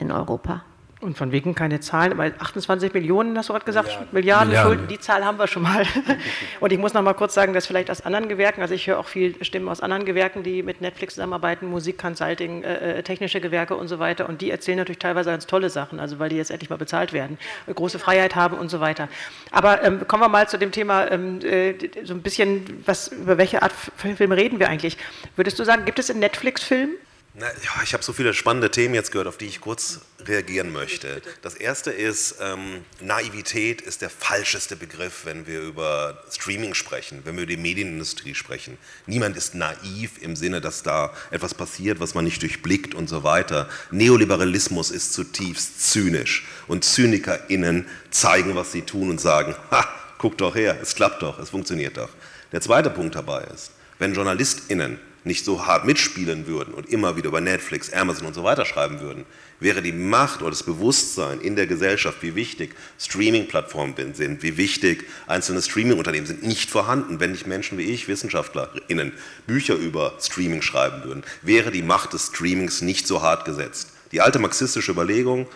in Europa. Und von wegen keine Zahlen, weil 28 Millionen, hast du gerade gesagt, Milliarden, Milliarden, Milliarden, Schulden, die Zahl haben wir schon mal. Und ich muss noch mal kurz sagen, dass vielleicht aus anderen Gewerken, also ich höre auch viel Stimmen aus anderen Gewerken, die mit Netflix zusammenarbeiten, Musik, Consulting, äh, äh, technische Gewerke und so weiter. Und die erzählen natürlich teilweise ganz tolle Sachen, also weil die jetzt endlich mal bezahlt werden, große Freiheit haben und so weiter. Aber ähm, kommen wir mal zu dem Thema, ähm, äh, so ein bisschen, was, über welche Art Film reden wir eigentlich? Würdest du sagen, gibt es in Netflix-Film na, ja, ich habe so viele spannende Themen jetzt gehört, auf die ich kurz reagieren möchte. Das erste ist, ähm, Naivität ist der falscheste Begriff, wenn wir über Streaming sprechen, wenn wir über die Medienindustrie sprechen. Niemand ist naiv im Sinne, dass da etwas passiert, was man nicht durchblickt und so weiter. Neoliberalismus ist zutiefst zynisch und ZynikerInnen zeigen, was sie tun und sagen, ha, guck doch her, es klappt doch, es funktioniert doch. Der zweite Punkt dabei ist, wenn JournalistInnen nicht so hart mitspielen würden und immer wieder über Netflix, Amazon und so weiter schreiben würden, wäre die Macht oder das Bewusstsein in der Gesellschaft, wie wichtig Streaming-Plattformen sind, wie wichtig einzelne Streaming-Unternehmen sind, nicht vorhanden. Wenn nicht Menschen wie ich, WissenschaftlerInnen, Bücher über Streaming schreiben würden, wäre die Macht des Streamings nicht so hart gesetzt. Die alte marxistische Überlegung,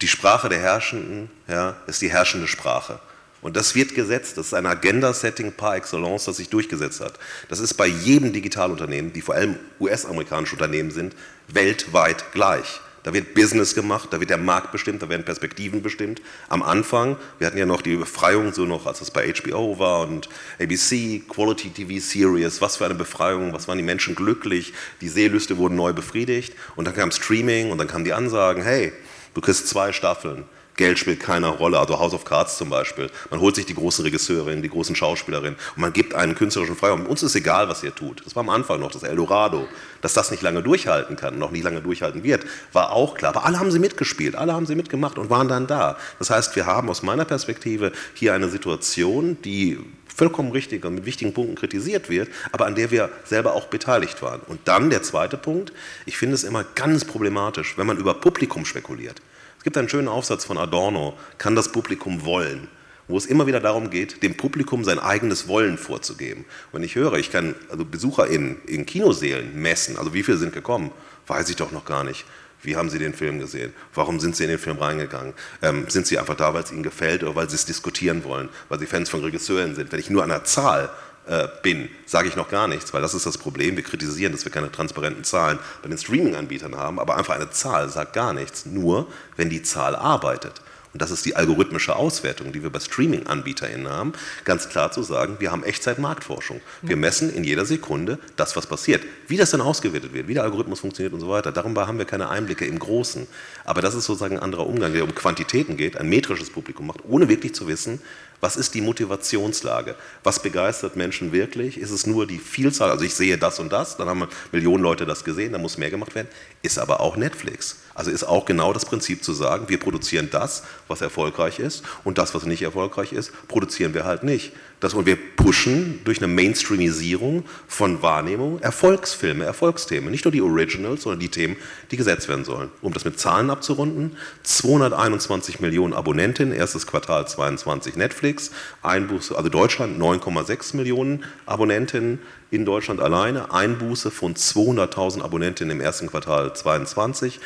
die Sprache der Herrschenden ja, ist die herrschende Sprache. Und das wird gesetzt, das ist ein Agenda-Setting par excellence, das sich durchgesetzt hat. Das ist bei jedem Digitalunternehmen, die vor allem US-amerikanische Unternehmen sind, weltweit gleich. Da wird Business gemacht, da wird der Markt bestimmt, da werden Perspektiven bestimmt. Am Anfang, wir hatten ja noch die Befreiung, so noch, als es bei HBO war und ABC, Quality TV Series, was für eine Befreiung, was waren die Menschen glücklich, die Seelüste wurden neu befriedigt und dann kam Streaming und dann kamen die Ansagen, hey, du kriegst zwei Staffeln, Geld spielt keine Rolle, also House of Cards zum Beispiel. Man holt sich die großen Regisseurinnen, die großen Schauspielerinnen und man gibt einen künstlerischen Freiraum. Uns ist egal, was ihr tut. Das war am Anfang noch das Eldorado. Dass das nicht lange durchhalten kann, noch nicht lange durchhalten wird, war auch klar. Aber alle haben sie mitgespielt, alle haben sie mitgemacht und waren dann da. Das heißt, wir haben aus meiner Perspektive hier eine Situation, die vollkommen richtig und mit wichtigen Punkten kritisiert wird, aber an der wir selber auch beteiligt waren. Und dann der zweite Punkt, ich finde es immer ganz problematisch, wenn man über Publikum spekuliert. Gibt einen schönen Aufsatz von Adorno, kann das Publikum wollen, wo es immer wieder darum geht, dem Publikum sein eigenes Wollen vorzugeben. Wenn ich höre, ich kann also BesucherInnen in Kinosälen messen, also wie viele sind gekommen, weiß ich doch noch gar nicht. Wie haben Sie den Film gesehen? Warum sind Sie in den Film reingegangen? Ähm, sind Sie einfach da, weil es Ihnen gefällt oder weil Sie es diskutieren wollen, weil Sie Fans von Regisseuren sind? Wenn ich nur an der Zahl bin, sage ich noch gar nichts, weil das ist das Problem. Wir kritisieren, dass wir keine transparenten Zahlen bei den Streaming-Anbietern haben, aber einfach eine Zahl sagt gar nichts, nur wenn die Zahl arbeitet und das ist die algorithmische Auswertung, die wir bei Streaming-AnbieterInnen haben, ganz klar zu sagen, wir haben Echtzeit-Marktforschung. Wir messen in jeder Sekunde das, was passiert. Wie das dann ausgewertet wird, wie der Algorithmus funktioniert und so weiter, darüber haben wir keine Einblicke im Großen. Aber das ist sozusagen ein anderer Umgang, der um Quantitäten geht, ein metrisches Publikum macht, ohne wirklich zu wissen, was ist die Motivationslage? Was begeistert Menschen wirklich? Ist es nur die Vielzahl? Also ich sehe das und das, dann haben Millionen Leute das gesehen, dann muss mehr gemacht werden. Ist aber auch Netflix. Also ist auch genau das Prinzip zu sagen, wir produzieren das, was erfolgreich ist und das, was nicht erfolgreich ist, produzieren wir halt nicht. Das, und wir pushen durch eine Mainstreamisierung von Wahrnehmung Erfolgsfilme, Erfolgsthemen. Nicht nur die Originals, sondern die Themen, die gesetzt werden sollen. Um das mit Zahlen abzurunden, 221 Millionen Abonnenten, erstes Quartal 22 Netflix, Einbuße, also Deutschland 9,6 Millionen Abonnenten in Deutschland alleine, Einbuße von 200.000 Abonnenten im ersten Quartal 22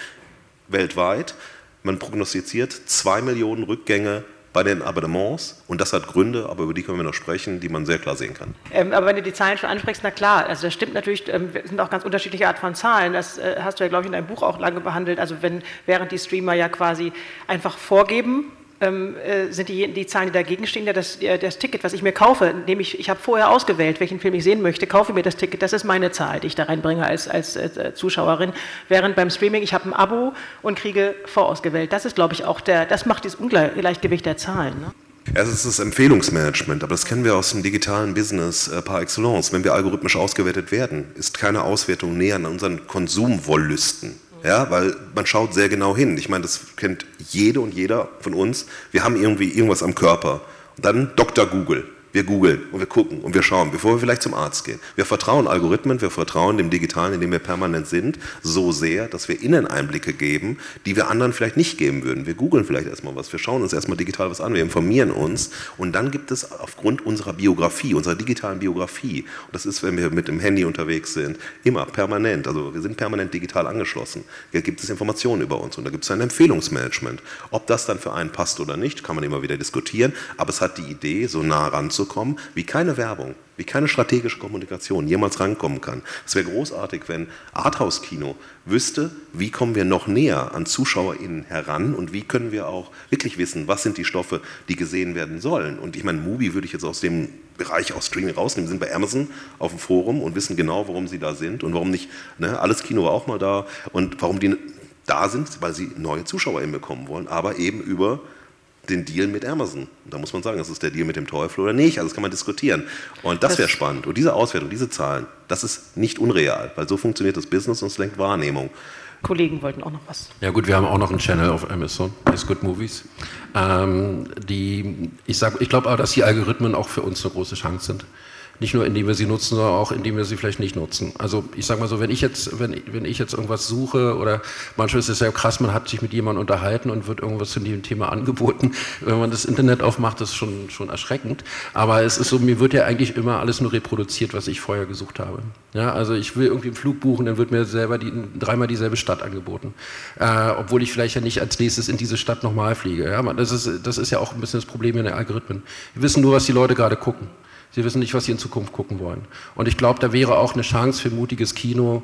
weltweit. Man prognostiziert 2 Millionen Rückgänge bei den Abonnements und das hat Gründe, aber über die können wir noch sprechen, die man sehr klar sehen kann. Ähm, aber wenn du die Zahlen schon ansprichst, na klar, also das stimmt natürlich, ähm, sind auch ganz unterschiedliche Art von Zahlen. Das äh, hast du ja, glaube ich, in deinem Buch auch lange behandelt. Also wenn, während die Streamer ja quasi einfach vorgeben, ähm, äh, sind die, die Zahlen, die dagegen stehen, ja das, das Ticket, was ich mir kaufe, nämlich ich habe vorher ausgewählt, welchen Film ich sehen möchte, kaufe mir das Ticket, das ist meine Zahl, die ich da reinbringe als, als äh, Zuschauerin. Während beim Streaming, ich habe ein Abo und kriege vorausgewählt. Das ist, glaube ich, auch der, das macht dieses Ungleichgewicht der Zahlen. Ne? Es ist das Empfehlungsmanagement, aber das kennen wir aus dem digitalen Business äh, par excellence. Wenn wir algorithmisch ausgewertet werden, ist keine Auswertung näher an unseren Konsumwollüsten. Ja, weil man schaut sehr genau hin. Ich meine, das kennt jede und jeder von uns. Wir haben irgendwie irgendwas am Körper. Und dann Dr. Google. Wir googeln und wir gucken und wir schauen, bevor wir vielleicht zum Arzt gehen. Wir vertrauen Algorithmen, wir vertrauen dem Digitalen, in dem wir permanent sind, so sehr, dass wir Inneneinblicke geben, die wir anderen vielleicht nicht geben würden. Wir googeln vielleicht erstmal was, wir schauen uns erstmal digital was an, wir informieren uns und dann gibt es aufgrund unserer Biografie, unserer digitalen Biografie, und das ist, wenn wir mit dem Handy unterwegs sind, immer permanent, also wir sind permanent digital angeschlossen, gibt es Informationen über uns und da gibt es ein Empfehlungsmanagement. Ob das dann für einen passt oder nicht, kann man immer wieder diskutieren, aber es hat die Idee, so nah ranzukommen, ranzukommen, wie keine Werbung, wie keine strategische Kommunikation jemals rankommen kann. Es wäre großartig, wenn Arthouse-Kino wüsste, wie kommen wir noch näher an ZuschauerInnen heran und wie können wir auch wirklich wissen, was sind die Stoffe, die gesehen werden sollen. Und ich meine, Mubi würde ich jetzt aus dem Bereich aus Streaming rausnehmen, sind bei Amazon auf dem Forum und wissen genau, warum sie da sind und warum nicht, ne, alles Kino war auch mal da und warum die da sind, weil sie neue ZuschauerInnen bekommen wollen, aber eben über den Deal mit Amazon. Da muss man sagen, das ist der Deal mit dem Teufel oder nicht. Also das kann man diskutieren. Und das wäre spannend. Und diese Auswertung, diese Zahlen, das ist nicht unreal, weil so funktioniert das Business und es lenkt Wahrnehmung. Kollegen wollten auch noch was. Ja gut, wir haben auch noch einen Channel auf Amazon, ist Good Movies. Ähm, die, ich ich glaube aber, dass die Algorithmen auch für uns eine große Chance sind. Nicht nur, indem wir sie nutzen, sondern auch, indem wir sie vielleicht nicht nutzen. Also ich sage mal so, wenn ich jetzt, wenn, wenn ich jetzt irgendwas suche oder manchmal ist es ja krass, man hat sich mit jemandem unterhalten und wird irgendwas zu dem Thema angeboten. Wenn man das Internet aufmacht, ist schon, schon erschreckend. Aber es ist so, mir wird ja eigentlich immer alles nur reproduziert, was ich vorher gesucht habe. Ja, also ich will irgendwie einen Flug buchen, dann wird mir selber die, dreimal dieselbe Stadt angeboten. Äh, obwohl ich vielleicht ja nicht als nächstes in diese Stadt nochmal fliege. Ja, das, ist, das ist ja auch ein bisschen das Problem in den Algorithmen. Wir wissen nur, was die Leute gerade gucken. Sie wissen nicht, was sie in Zukunft gucken wollen. Und ich glaube, da wäre auch eine Chance für mutiges Kino,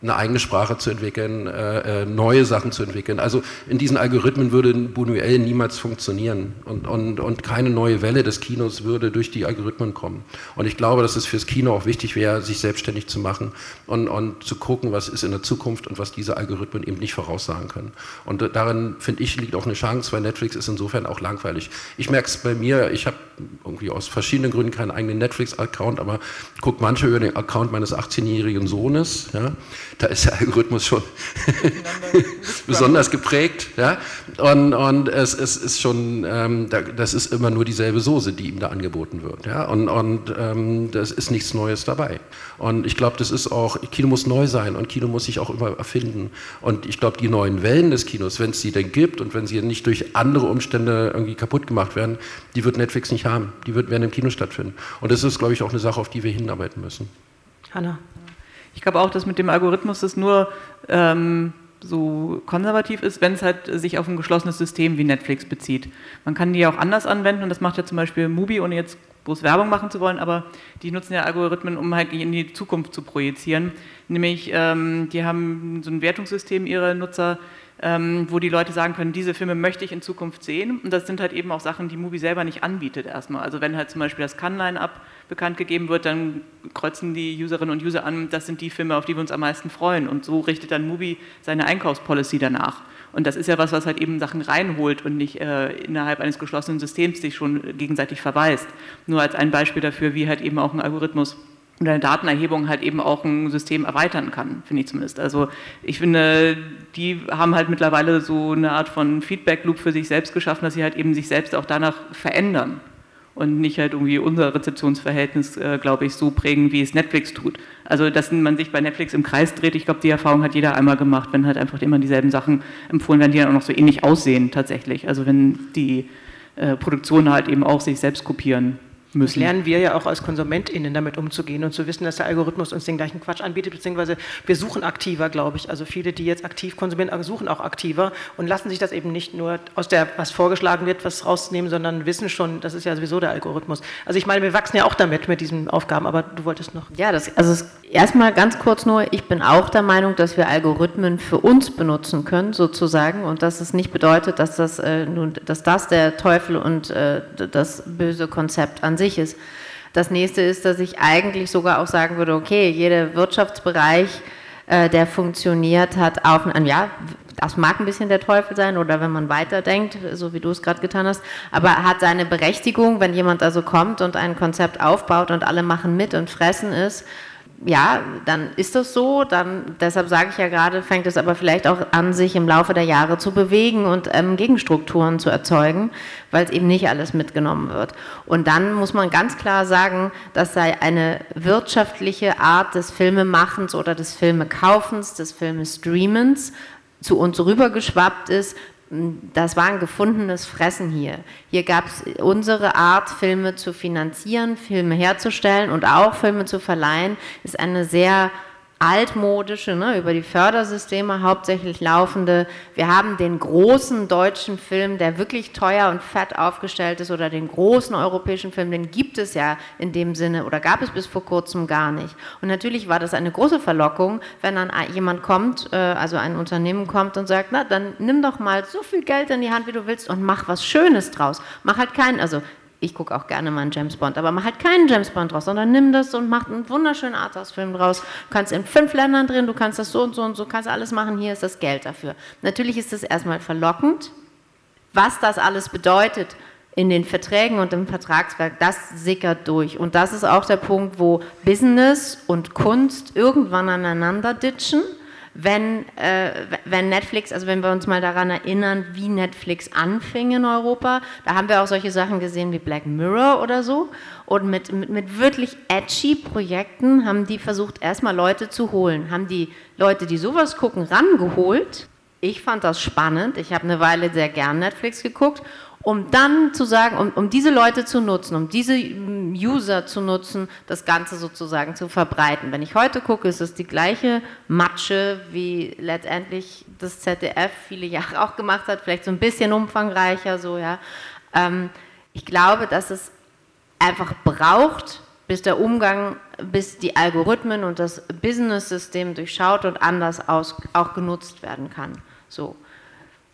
eine eigene Sprache zu entwickeln, äh, äh, neue Sachen zu entwickeln. Also in diesen Algorithmen würde Buñuel niemals funktionieren und, und, und keine neue Welle des Kinos würde durch die Algorithmen kommen. Und ich glaube, dass es fürs Kino auch wichtig wäre, sich selbstständig zu machen und, und zu gucken, was ist in der Zukunft und was diese Algorithmen eben nicht voraussagen können. Und darin, finde ich, liegt auch eine Chance, weil Netflix ist insofern auch langweilig. Ich merke es bei mir, ich habe irgendwie aus verschiedenen Gründen keinen eigenen Netflix-Account, aber gucke manche über den Account meines 18-jährigen Sohnes, ja, da ist der Algorithmus schon besonders geprägt. Ja? Und, und es, es, ist schon, ähm, das ist immer nur dieselbe Soße, die ihm da angeboten wird. Ja? Und, und ähm, das ist nichts Neues dabei. Und ich glaube, das ist auch, Kino muss neu sein und Kino muss sich auch immer erfinden. Und ich glaube, die neuen Wellen des Kinos, wenn es sie denn gibt und wenn sie nicht durch andere Umstände irgendwie kaputt gemacht werden, die wird Netflix nicht haben. Die werden im Kino stattfinden. Und das ist, glaube ich, auch eine Sache, auf die wir hinarbeiten müssen. Hanna. Ich glaube auch, dass mit dem Algorithmus das nur ähm, so konservativ ist, wenn es halt sich auf ein geschlossenes System wie Netflix bezieht. Man kann die ja auch anders anwenden und das macht ja zum Beispiel Mubi, ohne jetzt groß Werbung machen zu wollen, aber die nutzen ja Algorithmen, um halt in die Zukunft zu projizieren. Nämlich, ähm, die haben so ein Wertungssystem ihrer Nutzer, wo die Leute sagen können, diese Filme möchte ich in Zukunft sehen. Und das sind halt eben auch Sachen, die Mubi selber nicht anbietet erstmal. Also wenn halt zum Beispiel das Cannes-Line-Up bekannt gegeben wird, dann kreuzen die Userinnen und User an, das sind die Filme, auf die wir uns am meisten freuen. Und so richtet dann Mubi seine Einkaufspolicy danach. Und das ist ja was, was halt eben Sachen reinholt und nicht äh, innerhalb eines geschlossenen Systems sich schon gegenseitig verweist. Nur als ein Beispiel dafür, wie halt eben auch ein Algorithmus und eine Datenerhebung halt eben auch ein System erweitern kann, finde ich zumindest. Also ich finde, die haben halt mittlerweile so eine Art von Feedback-Loop für sich selbst geschaffen, dass sie halt eben sich selbst auch danach verändern und nicht halt irgendwie unser Rezeptionsverhältnis, äh, glaube ich, so prägen, wie es Netflix tut. Also, dass man sich bei Netflix im Kreis dreht, ich glaube, die Erfahrung hat jeder einmal gemacht, wenn halt einfach immer dieselben Sachen empfohlen werden, die dann auch noch so ähnlich aussehen tatsächlich. Also wenn die äh, Produktionen halt eben auch sich selbst kopieren. Müssen. Das lernen wir ja auch als KonsumentInnen damit umzugehen und zu wissen, dass der Algorithmus uns den gleichen Quatsch anbietet, beziehungsweise wir suchen aktiver, glaube ich. Also viele, die jetzt aktiv konsumieren, suchen auch aktiver und lassen sich das eben nicht nur aus der, was vorgeschlagen wird, was rausnehmen, sondern wissen schon, das ist ja sowieso der Algorithmus. Also ich meine, wir wachsen ja auch damit, mit diesen Aufgaben, aber du wolltest noch. Ja, das, also erstmal ganz kurz nur, ich bin auch der Meinung, dass wir Algorithmen für uns benutzen können, sozusagen, und dass es nicht bedeutet, dass das, äh, nun, dass das der Teufel und äh, das böse Konzept an sich ist. Das nächste ist, dass ich eigentlich sogar auch sagen würde, okay, jeder Wirtschaftsbereich, äh, der funktioniert, hat auf ein, ja, das mag ein bisschen der Teufel sein oder wenn man weiterdenkt, so wie du es gerade getan hast, aber hat seine Berechtigung, wenn jemand also kommt und ein Konzept aufbaut und alle machen mit und fressen ist ja, dann ist das so. Dann, deshalb sage ich ja gerade, fängt es aber vielleicht auch an, sich im Laufe der Jahre zu bewegen und ähm, Gegenstrukturen zu erzeugen, weil es eben nicht alles mitgenommen wird. Und dann muss man ganz klar sagen, das sei eine wirtschaftliche Art des Filmemachens oder des Filmekaufens, des Filmestreamens zu uns rübergeschwappt ist, das war ein gefundenes Fressen hier. Hier gab es unsere Art, Filme zu finanzieren, Filme herzustellen und auch Filme zu verleihen, ist eine sehr altmodische, ne, über die Fördersysteme hauptsächlich laufende. Wir haben den großen deutschen Film, der wirklich teuer und fett aufgestellt ist, oder den großen europäischen Film, den gibt es ja in dem Sinne oder gab es bis vor kurzem gar nicht. Und natürlich war das eine große Verlockung, wenn dann jemand kommt, äh, also ein Unternehmen kommt und sagt, na, dann nimm doch mal so viel Geld in die Hand, wie du willst und mach was Schönes draus. Mach halt keinen, also ich gucke auch gerne mal einen James Bond, aber mach halt keinen James Bond draus, sondern nimm das und mach einen wunderschönen Arthouse-Film draus. Du kannst in fünf Ländern drin, du kannst das so und so und so, kannst alles machen, hier ist das Geld dafür. Natürlich ist das erstmal verlockend. Was das alles bedeutet in den Verträgen und im Vertragswerk, das sickert durch. Und das ist auch der Punkt, wo Business und Kunst irgendwann aneinander ditchen wenn, äh, wenn Netflix, also wenn wir uns mal daran erinnern, wie Netflix anfing in Europa, da haben wir auch solche Sachen gesehen wie Black Mirror oder so. Und mit, mit, mit wirklich edgy Projekten haben die versucht, erstmal Leute zu holen. Haben die Leute, die sowas gucken, rangeholt. Ich fand das spannend. Ich habe eine Weile sehr gern Netflix geguckt um dann zu sagen, um, um diese Leute zu nutzen, um diese User zu nutzen, das Ganze sozusagen zu verbreiten. Wenn ich heute gucke, ist es die gleiche Matsche, wie letztendlich das ZDF viele Jahre auch gemacht hat, vielleicht so ein bisschen umfangreicher, so, ja. Ähm, ich glaube, dass es einfach braucht, bis der Umgang, bis die Algorithmen und das Business-System durchschaut und anders aus, auch genutzt werden kann. So.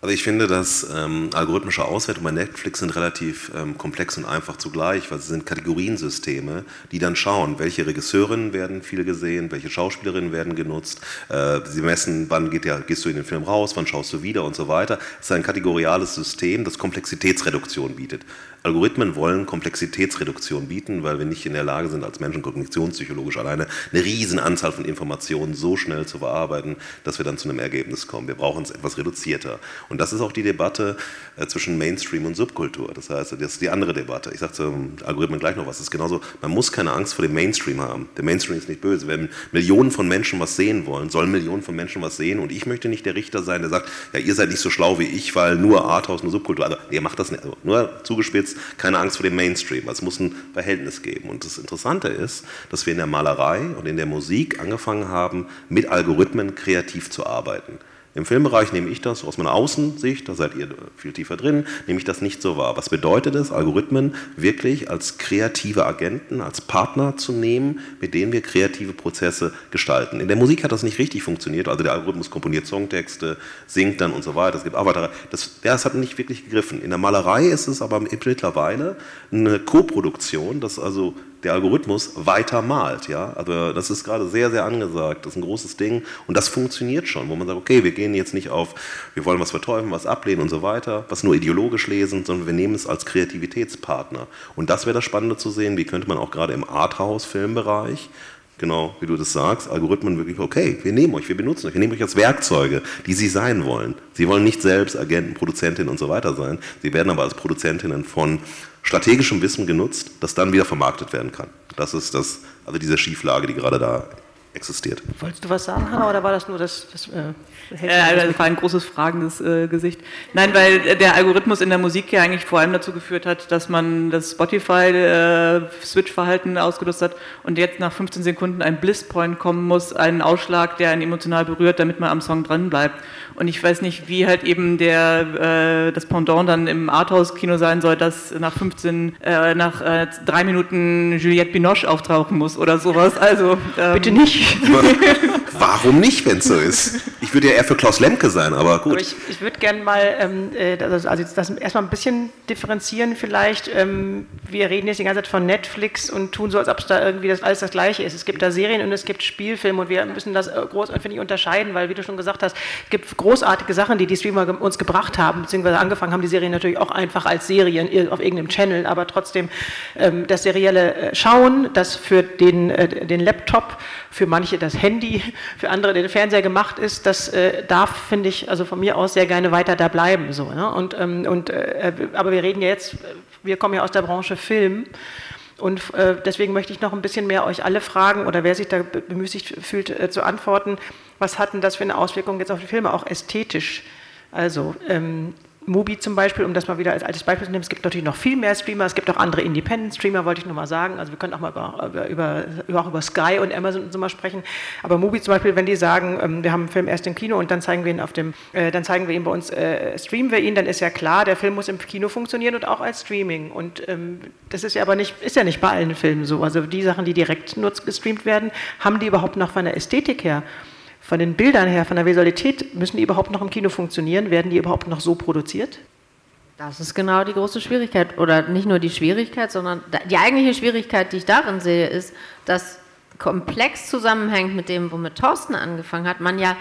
Also ich finde, dass ähm, algorithmische Auswertungen bei Netflix sind relativ ähm, komplex und einfach zugleich, weil sie sind Kategoriensysteme, die dann schauen, welche Regisseurinnen werden viel gesehen, welche Schauspielerinnen werden genutzt. Äh, sie messen, wann geht der, gehst du in den Film raus, wann schaust du wieder und so weiter. Es ist ein kategoriales System, das Komplexitätsreduktion bietet. Algorithmen wollen Komplexitätsreduktion bieten, weil wir nicht in der Lage sind, als Menschen kognitionspsychologisch alleine eine riesen Anzahl von Informationen so schnell zu bearbeiten, dass wir dann zu einem Ergebnis kommen. Wir brauchen es etwas reduzierter. Und das ist auch die Debatte äh, zwischen Mainstream und Subkultur. Das heißt, das ist die andere Debatte. Ich sage zum Algorithmen gleich noch was. Es ist genauso, man muss keine Angst vor dem Mainstream haben. Der Mainstream ist nicht böse. Wenn Millionen von Menschen was sehen wollen, sollen Millionen von Menschen was sehen. Und ich möchte nicht der Richter sein, der sagt, ja, ihr seid nicht so schlau wie ich, weil nur Arthouse, nur Subkultur. Also, nee, macht das nicht. Also, nur zugespitzt keine Angst vor dem Mainstream. Es muss ein Verhältnis geben. Und das Interessante ist, dass wir in der Malerei und in der Musik angefangen haben, mit Algorithmen kreativ zu arbeiten. Im Filmbereich nehme ich das aus meiner Außensicht, da seid ihr viel tiefer drin, nehme ich das nicht so wahr. Was bedeutet es, Algorithmen wirklich als kreative Agenten, als Partner zu nehmen, mit denen wir kreative Prozesse gestalten? In der Musik hat das nicht richtig funktioniert, also der Algorithmus komponiert Songtexte, singt dann und so weiter, es gibt Avatare, das, das hat nicht wirklich gegriffen. In der Malerei ist es aber mittlerweile eine Koproduktion, dass also der Algorithmus weiter malt. Ja? Also das ist gerade sehr, sehr angesagt. Das ist ein großes Ding und das funktioniert schon, wo man sagt, okay, wir gehen jetzt nicht auf, wir wollen was verteufeln, was ablehnen und so weiter, was nur ideologisch lesen, sondern wir nehmen es als Kreativitätspartner. Und das wäre das Spannende zu sehen, wie könnte man auch gerade im Arthouse-Filmbereich genau wie du das sagst, Algorithmen wirklich, okay, wir nehmen euch, wir benutzen euch, wir nehmen euch als Werkzeuge, die sie sein wollen. Sie wollen nicht selbst Agenten, Produzentinnen und so weiter sein, sie werden aber als Produzentinnen von strategischem Wissen genutzt, das dann wieder vermarktet werden kann. Das ist das, also diese Schieflage, die gerade da existiert. Wolltest du was sagen, Hanna, oder war das nur das... das äh, äh, das war ein großes fragendes äh, Gesicht. Nein, weil der Algorithmus in der Musik ja eigentlich vor allem dazu geführt hat, dass man das Spotify-Switch-Verhalten äh, ausgelöst hat und jetzt nach 15 Sekunden ein Bliss-Point kommen muss, einen Ausschlag, der einen emotional berührt, damit man am Song dran bleibt. Und ich weiß nicht, wie halt eben der, äh, das Pendant dann im Arthouse-Kino sein soll, dass nach 15, äh, nach äh, drei Minuten Juliette Binoche auftauchen muss oder sowas. Also ähm, bitte nicht. warum nicht, wenn es so ist? Ich würde ja eher für Klaus Lemke sein, aber gut. Aber ich, ich würde gerne mal, ähm, äh, also, also das erstmal ein bisschen differenzieren vielleicht. Ähm, wir reden jetzt die ganze Zeit von Netflix und tun so, als ob es da irgendwie das, alles das Gleiche ist. Es gibt da Serien und es gibt Spielfilme und wir müssen das groß, finde ich, unterscheiden, weil, wie du schon gesagt hast, es gibt großartige Sachen, die die Streamer uns gebracht haben, beziehungsweise angefangen haben die Serien natürlich auch einfach als Serien auf irgendeinem Channel, aber trotzdem ähm, das serielle äh, Schauen, das für den, äh, den Laptop, für manche das Handy, für andere den Fernseher gemacht ist, das äh, darf, finde ich, also von mir aus sehr gerne weiter da bleiben. So, ne? und, ähm, und, äh, aber wir reden ja jetzt, wir kommen ja aus der Branche Film. Und äh, deswegen möchte ich noch ein bisschen mehr euch alle fragen oder wer sich da bemüßigt fühlt äh, zu antworten, was hat denn das für eine Auswirkung jetzt auf die Filme, auch ästhetisch? Also ähm, Mubi zum Beispiel, um das mal wieder als altes Beispiel zu nehmen, es gibt natürlich noch viel mehr Streamer, es gibt auch andere Independent-Streamer, wollte ich nur mal sagen. Also wir können auch mal über, über, über, auch über Sky und Amazon und so mal sprechen. Aber Mubi zum Beispiel, wenn die sagen, ähm, wir haben einen Film erst im Kino und dann zeigen wir ihn auf dem, äh, dann zeigen wir ihn bei uns, äh, streamen wir ihn, dann ist ja klar, der Film muss im Kino funktionieren und auch als Streaming. Und ähm, das ist ja aber nicht, ist ja nicht bei allen Filmen so. Also die Sachen, die direkt nur gestreamt werden, haben die überhaupt noch von der Ästhetik her von den Bildern her, von der Visualität, müssen die überhaupt noch im Kino funktionieren? Werden die überhaupt noch so produziert? Das ist genau die große Schwierigkeit. Oder nicht nur die Schwierigkeit, sondern die eigentliche Schwierigkeit, die ich darin sehe, ist, dass komplex zusammenhängt mit dem, womit Thorsten angefangen hat, man ja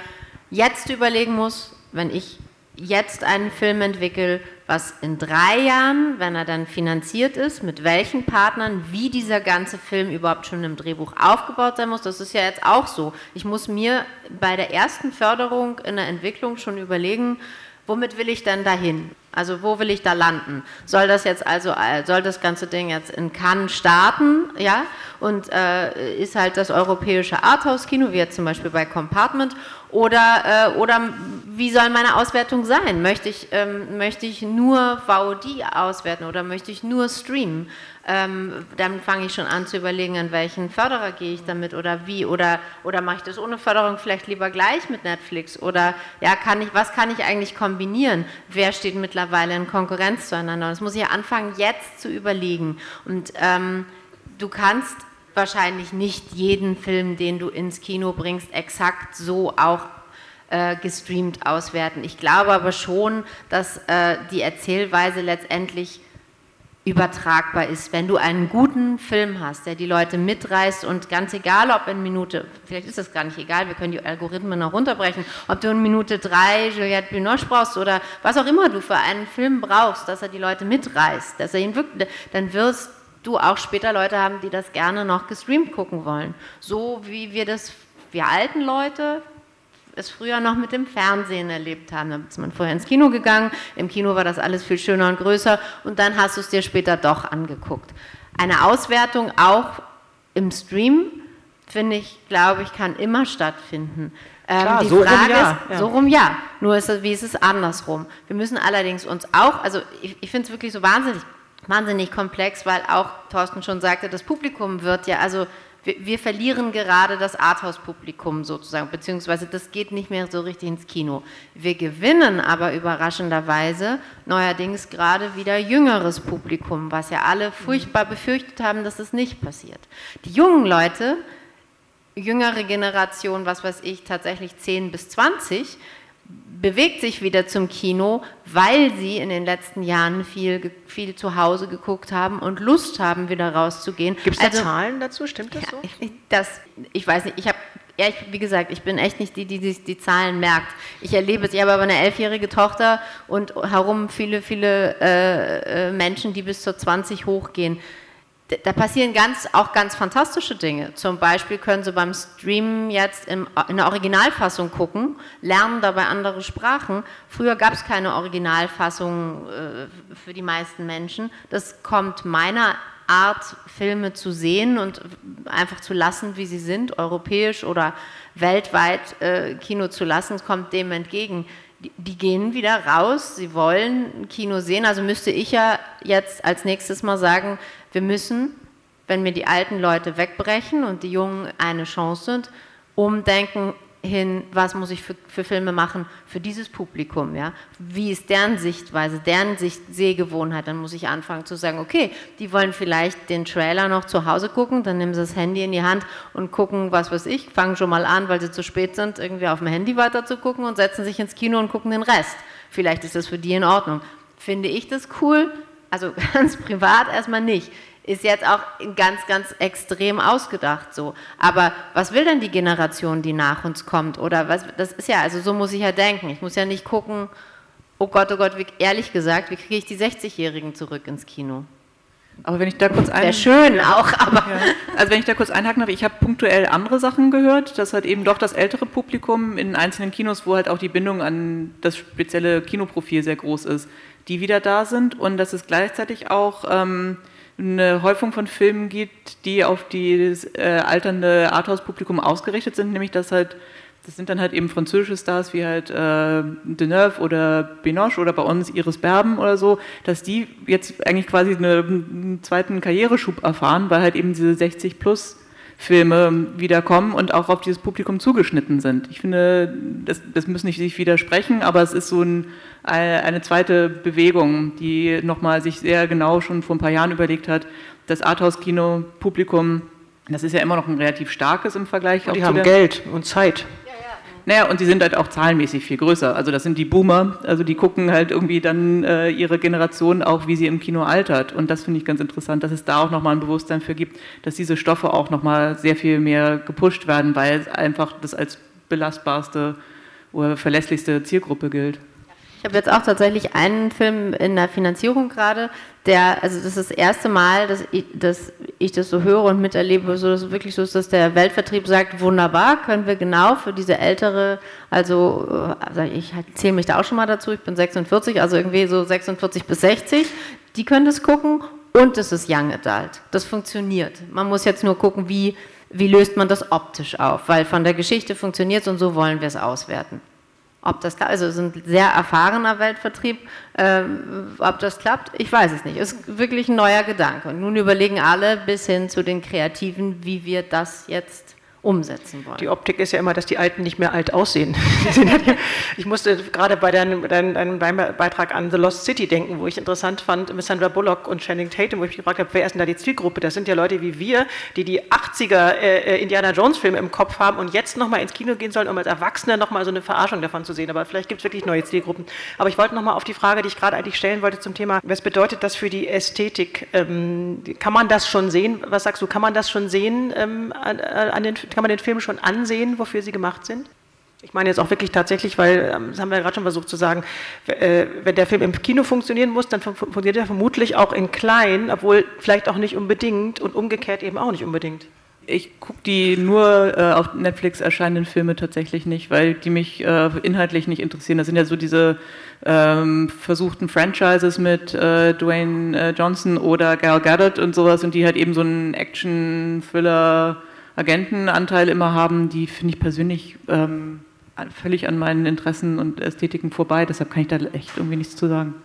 jetzt überlegen muss, wenn ich jetzt einen Film entwickle, was in drei Jahren, wenn er dann finanziert ist, mit welchen Partnern, wie dieser ganze Film überhaupt schon im Drehbuch aufgebaut sein muss. Das ist ja jetzt auch so. Ich muss mir bei der ersten Förderung in der Entwicklung schon überlegen, womit will ich denn dahin? Also wo will ich da landen? Soll das jetzt also, soll das ganze Ding jetzt in Cannes starten, ja? Und äh, ist halt das europäische Arthouse-Kino, wie jetzt zum Beispiel bei Compartment, oder, äh, oder wie soll meine Auswertung sein? Möchte ich, ähm, möchte ich nur VOD auswerten oder möchte ich nur streamen? Ähm, dann fange ich schon an zu überlegen, an welchen Förderer gehe ich damit oder wie oder, oder mache ich das ohne Förderung vielleicht lieber gleich mit Netflix oder ja, kann ich, was kann ich eigentlich kombinieren? Wer steht mittlerweile in Konkurrenz zueinander? Das muss ich anfangen, jetzt zu überlegen. Und ähm, du kannst wahrscheinlich nicht jeden Film, den du ins Kino bringst, exakt so auch äh, gestreamt auswerten. Ich glaube aber schon, dass äh, die Erzählweise letztendlich übertragbar ist. Wenn du einen guten Film hast, der die Leute mitreißt und ganz egal, ob in Minute, vielleicht ist das gar nicht egal, wir können die Algorithmen noch runterbrechen, ob du in Minute drei Juliette Binoche brauchst oder was auch immer du für einen Film brauchst, dass er die Leute mitreißt, dass er ihn wirklich, dann wirst du auch später Leute haben, die das gerne noch gestreamt gucken wollen. So wie wir das, wir alten Leute, es früher noch mit dem Fernsehen erlebt haben. Da ist man vorher ins Kino gegangen, im Kino war das alles viel schöner und größer und dann hast du es dir später doch angeguckt. Eine Auswertung auch im Stream, finde ich, glaube ich, kann immer stattfinden. Ähm, Klar, so Frage rum ja. Ist, ja. So rum ja, nur ist es, wie ist es andersrum. Wir müssen allerdings uns auch, also ich, ich finde es wirklich so wahnsinnig, wahnsinnig komplex, weil auch Thorsten schon sagte, das Publikum wird ja, also wir, wir verlieren gerade das Arthouse-Publikum sozusagen, beziehungsweise das geht nicht mehr so richtig ins Kino. Wir gewinnen aber überraschenderweise neuerdings gerade wieder jüngeres Publikum, was ja alle furchtbar befürchtet haben, dass das nicht passiert. Die jungen Leute, jüngere Generation, was weiß ich, tatsächlich 10 bis 20, bewegt sich wieder zum Kino, weil sie in den letzten Jahren viel, viel zu Hause geguckt haben und Lust haben, wieder rauszugehen. Gibt es da also, Zahlen dazu? Stimmt das so? ich, das, ich weiß nicht, ich habe ja, ich, wie gesagt, ich bin echt nicht die, die, die die Zahlen merkt. Ich erlebe es, ich habe aber eine elfjährige Tochter und herum viele, viele äh, äh Menschen, die bis zur 20 hochgehen da passieren ganz, auch ganz fantastische Dinge. Zum Beispiel können Sie beim Streamen jetzt in, in der Originalfassung gucken, lernen dabei andere Sprachen. Früher gab es keine Originalfassung äh, für die meisten Menschen. Das kommt meiner Art, Filme zu sehen und einfach zu lassen, wie sie sind, europäisch oder weltweit äh, Kino zu lassen, kommt dem entgegen. Die gehen wieder raus, sie wollen Kino sehen, also müsste ich ja jetzt als nächstes mal sagen, wir müssen, wenn wir die alten Leute wegbrechen und die Jungen eine Chance sind, umdenken, hin, was muss ich für, für, Filme machen für dieses Publikum, ja? Wie ist deren Sichtweise, deren Sicht, Sehgewohnheit? Dann muss ich anfangen zu sagen, okay, die wollen vielleicht den Trailer noch zu Hause gucken, dann nehmen sie das Handy in die Hand und gucken, was weiß ich, fangen schon mal an, weil sie zu spät sind, irgendwie auf dem Handy weiter zu gucken und setzen sich ins Kino und gucken den Rest. Vielleicht ist das für die in Ordnung. Finde ich das cool? Also ganz privat erstmal nicht ist jetzt auch ganz, ganz extrem ausgedacht so. Aber was will denn die Generation, die nach uns kommt? Oder was, das ist ja, also so muss ich ja denken. Ich muss ja nicht gucken, oh Gott, oh Gott, wie, ehrlich gesagt, wie kriege ich die 60-Jährigen zurück ins Kino? Aber wenn ich da kurz ein Wäre schön auch, aber. Ja. Also wenn ich da kurz einhaken darf, ich habe punktuell andere Sachen gehört, dass halt eben doch das ältere Publikum in einzelnen Kinos, wo halt auch die Bindung an das spezielle Kinoprofil sehr groß ist, die wieder da sind und dass es gleichzeitig auch ähm, eine Häufung von Filmen gibt, die auf das äh, alternde Arthouse-Publikum ausgerichtet sind, nämlich dass halt, das sind dann halt eben französische Stars wie halt äh, Deneuve oder Binoche oder bei uns Iris Berben oder so, dass die jetzt eigentlich quasi eine, einen zweiten Karriereschub erfahren, weil halt eben diese 60 plus Filme wiederkommen und auch auf dieses Publikum zugeschnitten sind. Ich finde, das, das müssen nicht sich widersprechen, aber es ist so ein, eine zweite Bewegung, die nochmal sich sehr genau schon vor ein paar Jahren überlegt hat, das Arthouse-Kino-Publikum, das ist ja immer noch ein relativ starkes im Vergleich. Und die haben Geld und Zeit. Naja, und sie sind halt auch zahlenmäßig viel größer. Also das sind die Boomer, also die gucken halt irgendwie dann äh, ihre Generation auch, wie sie im Kino altert. Und das finde ich ganz interessant, dass es da auch nochmal ein Bewusstsein für gibt, dass diese Stoffe auch nochmal sehr viel mehr gepusht werden, weil einfach das als belastbarste oder verlässlichste Zielgruppe gilt. Ich habe jetzt auch tatsächlich einen Film in der Finanzierung gerade, der, also das ist das erste Mal, dass ich, dass ich das so höre und miterlebe, so dass es wirklich so ist, dass der Weltvertrieb sagt, wunderbar, können wir genau für diese ältere, also, also ich zähle mich da auch schon mal dazu, ich bin 46, also irgendwie so 46 bis 60, die können das gucken und es ist Young Adult. Das funktioniert. Man muss jetzt nur gucken, wie, wie löst man das optisch auf, weil von der Geschichte funktioniert es und so wollen wir es auswerten. Ob das klappt, also es ist ein sehr erfahrener Weltvertrieb. Ähm, ob das klappt, ich weiß es nicht. Ist wirklich ein neuer Gedanke. Und nun überlegen alle bis hin zu den Kreativen, wie wir das jetzt umsetzen wollen. Die Optik ist ja immer, dass die Alten nicht mehr alt aussehen. ich musste gerade bei deinem, deinem, deinem, Beitrag an The Lost City denken, wo ich interessant fand, mit Sandra Bullock und Channing Tatum, wo ich mich gefragt habe, wer ist denn da die Zielgruppe? Das sind ja Leute wie wir, die die 80er äh, äh, Indiana Jones Filme im Kopf haben und jetzt nochmal ins Kino gehen sollen, um als Erwachsene nochmal so eine Verarschung davon zu sehen. Aber vielleicht gibt es wirklich neue Zielgruppen. Aber ich wollte nochmal auf die Frage, die ich gerade eigentlich stellen wollte zum Thema, was bedeutet das für die Ästhetik? Ähm, kann man das schon sehen? Was sagst du, kann man das schon sehen ähm, an, an den kann man den Film schon ansehen, wofür sie gemacht sind? Ich meine jetzt auch wirklich tatsächlich, weil, ähm, das haben wir ja gerade schon versucht zu sagen, äh, wenn der Film im Kino funktionieren muss, dann funktioniert er vermutlich auch in klein, obwohl vielleicht auch nicht unbedingt und umgekehrt eben auch nicht unbedingt. Ich gucke die nur äh, auf Netflix erscheinenden Filme tatsächlich nicht, weil die mich äh, inhaltlich nicht interessieren. Das sind ja so diese ähm, versuchten Franchises mit äh, Dwayne äh, Johnson oder Gal Gadot und sowas und die halt eben so einen Action-Thriller Agentenanteil immer haben, die finde ich persönlich ähm, völlig an meinen Interessen und Ästhetiken vorbei. Deshalb kann ich da echt irgendwie nichts zu sagen.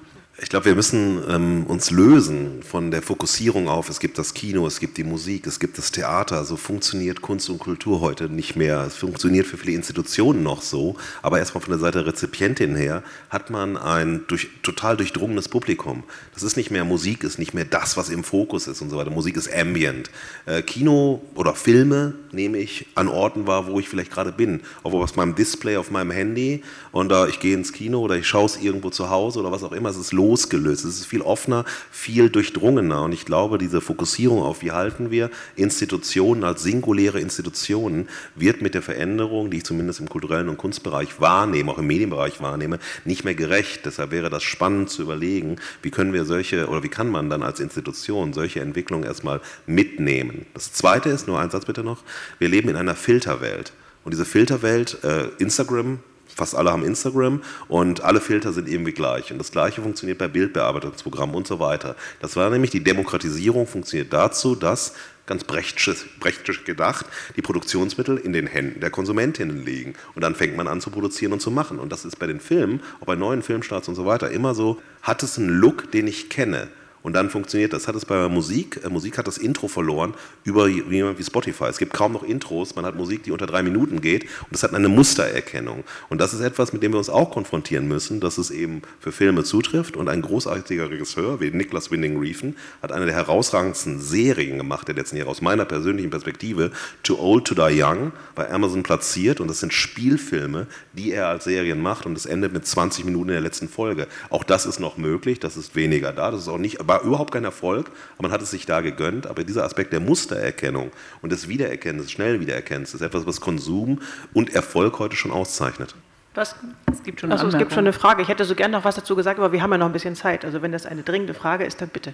Ich glaube, wir müssen ähm, uns lösen von der Fokussierung auf, es gibt das Kino, es gibt die Musik, es gibt das Theater. So funktioniert Kunst und Kultur heute nicht mehr. Es funktioniert für viele Institutionen noch so, aber erstmal von der Seite der Rezipientin her hat man ein durch, total durchdrungenes Publikum. Das ist nicht mehr Musik, ist nicht mehr das, was im Fokus ist und so weiter. Musik ist ambient. Äh, Kino oder Filme nehme ich an Orten wahr, wo ich vielleicht gerade bin. Auf aus meinem Display auf meinem Handy und äh, ich gehe ins Kino oder ich schaue es irgendwo zu Hause oder was auch immer. Es ist losgelöst. Es ist viel offener, viel durchdrungener. Und ich glaube, diese Fokussierung auf, wie halten wir Institutionen als singuläre Institutionen, wird mit der Veränderung, die ich zumindest im kulturellen und Kunstbereich wahrnehme, auch im Medienbereich wahrnehme, nicht mehr gerecht. Deshalb wäre das spannend zu überlegen, wie können wir solche, oder wie kann man dann als Institution solche Entwicklungen erstmal mitnehmen. Das Zweite ist, nur ein Satz bitte noch, wir leben in einer Filterwelt. Und diese Filterwelt, äh, Instagram, fast alle haben Instagram und alle Filter sind irgendwie gleich. Und das Gleiche funktioniert bei Bildbearbeitungsprogrammen und so weiter. Das war nämlich die Demokratisierung funktioniert dazu, dass ganz brechtisch, gedacht, die Produktionsmittel in den Händen der Konsumentinnen liegen. Und dann fängt man an zu produzieren und zu machen. Und das ist bei den Filmen, auch bei neuen Filmstarts und so weiter, immer so, hat es einen Look, den ich kenne. Und dann funktioniert das. Hat es bei Musik, äh, Musik hat das Intro verloren über wie Spotify. Es gibt kaum noch Intros, man hat Musik, die unter drei Minuten geht und das hat eine Mustererkennung. Und das ist etwas, mit dem wir uns auch konfrontieren müssen, dass es eben für Filme zutrifft. Und ein großartiger Regisseur wie Niklas Winding Refn hat eine der herausragendsten Serien gemacht der letzten Jahre aus meiner persönlichen Perspektive, Too Old to Die Young, bei Amazon platziert. Und das sind Spielfilme, die er als Serien macht und es endet mit 20 Minuten in der letzten Folge. Auch das ist noch möglich, das ist weniger da, das ist auch nicht war überhaupt kein Erfolg, aber man hat es sich da gegönnt. Aber dieser Aspekt der Mustererkennung und des Wiedererkennens, des schnellen Wiedererkennens, ist etwas, was Konsum und Erfolg heute schon auszeichnet. Was? Es gibt schon, also, es gibt schon eine Frage. Ich hätte so gerne noch was dazu gesagt, aber wir haben ja noch ein bisschen Zeit. Also wenn das eine dringende Frage ist, dann bitte.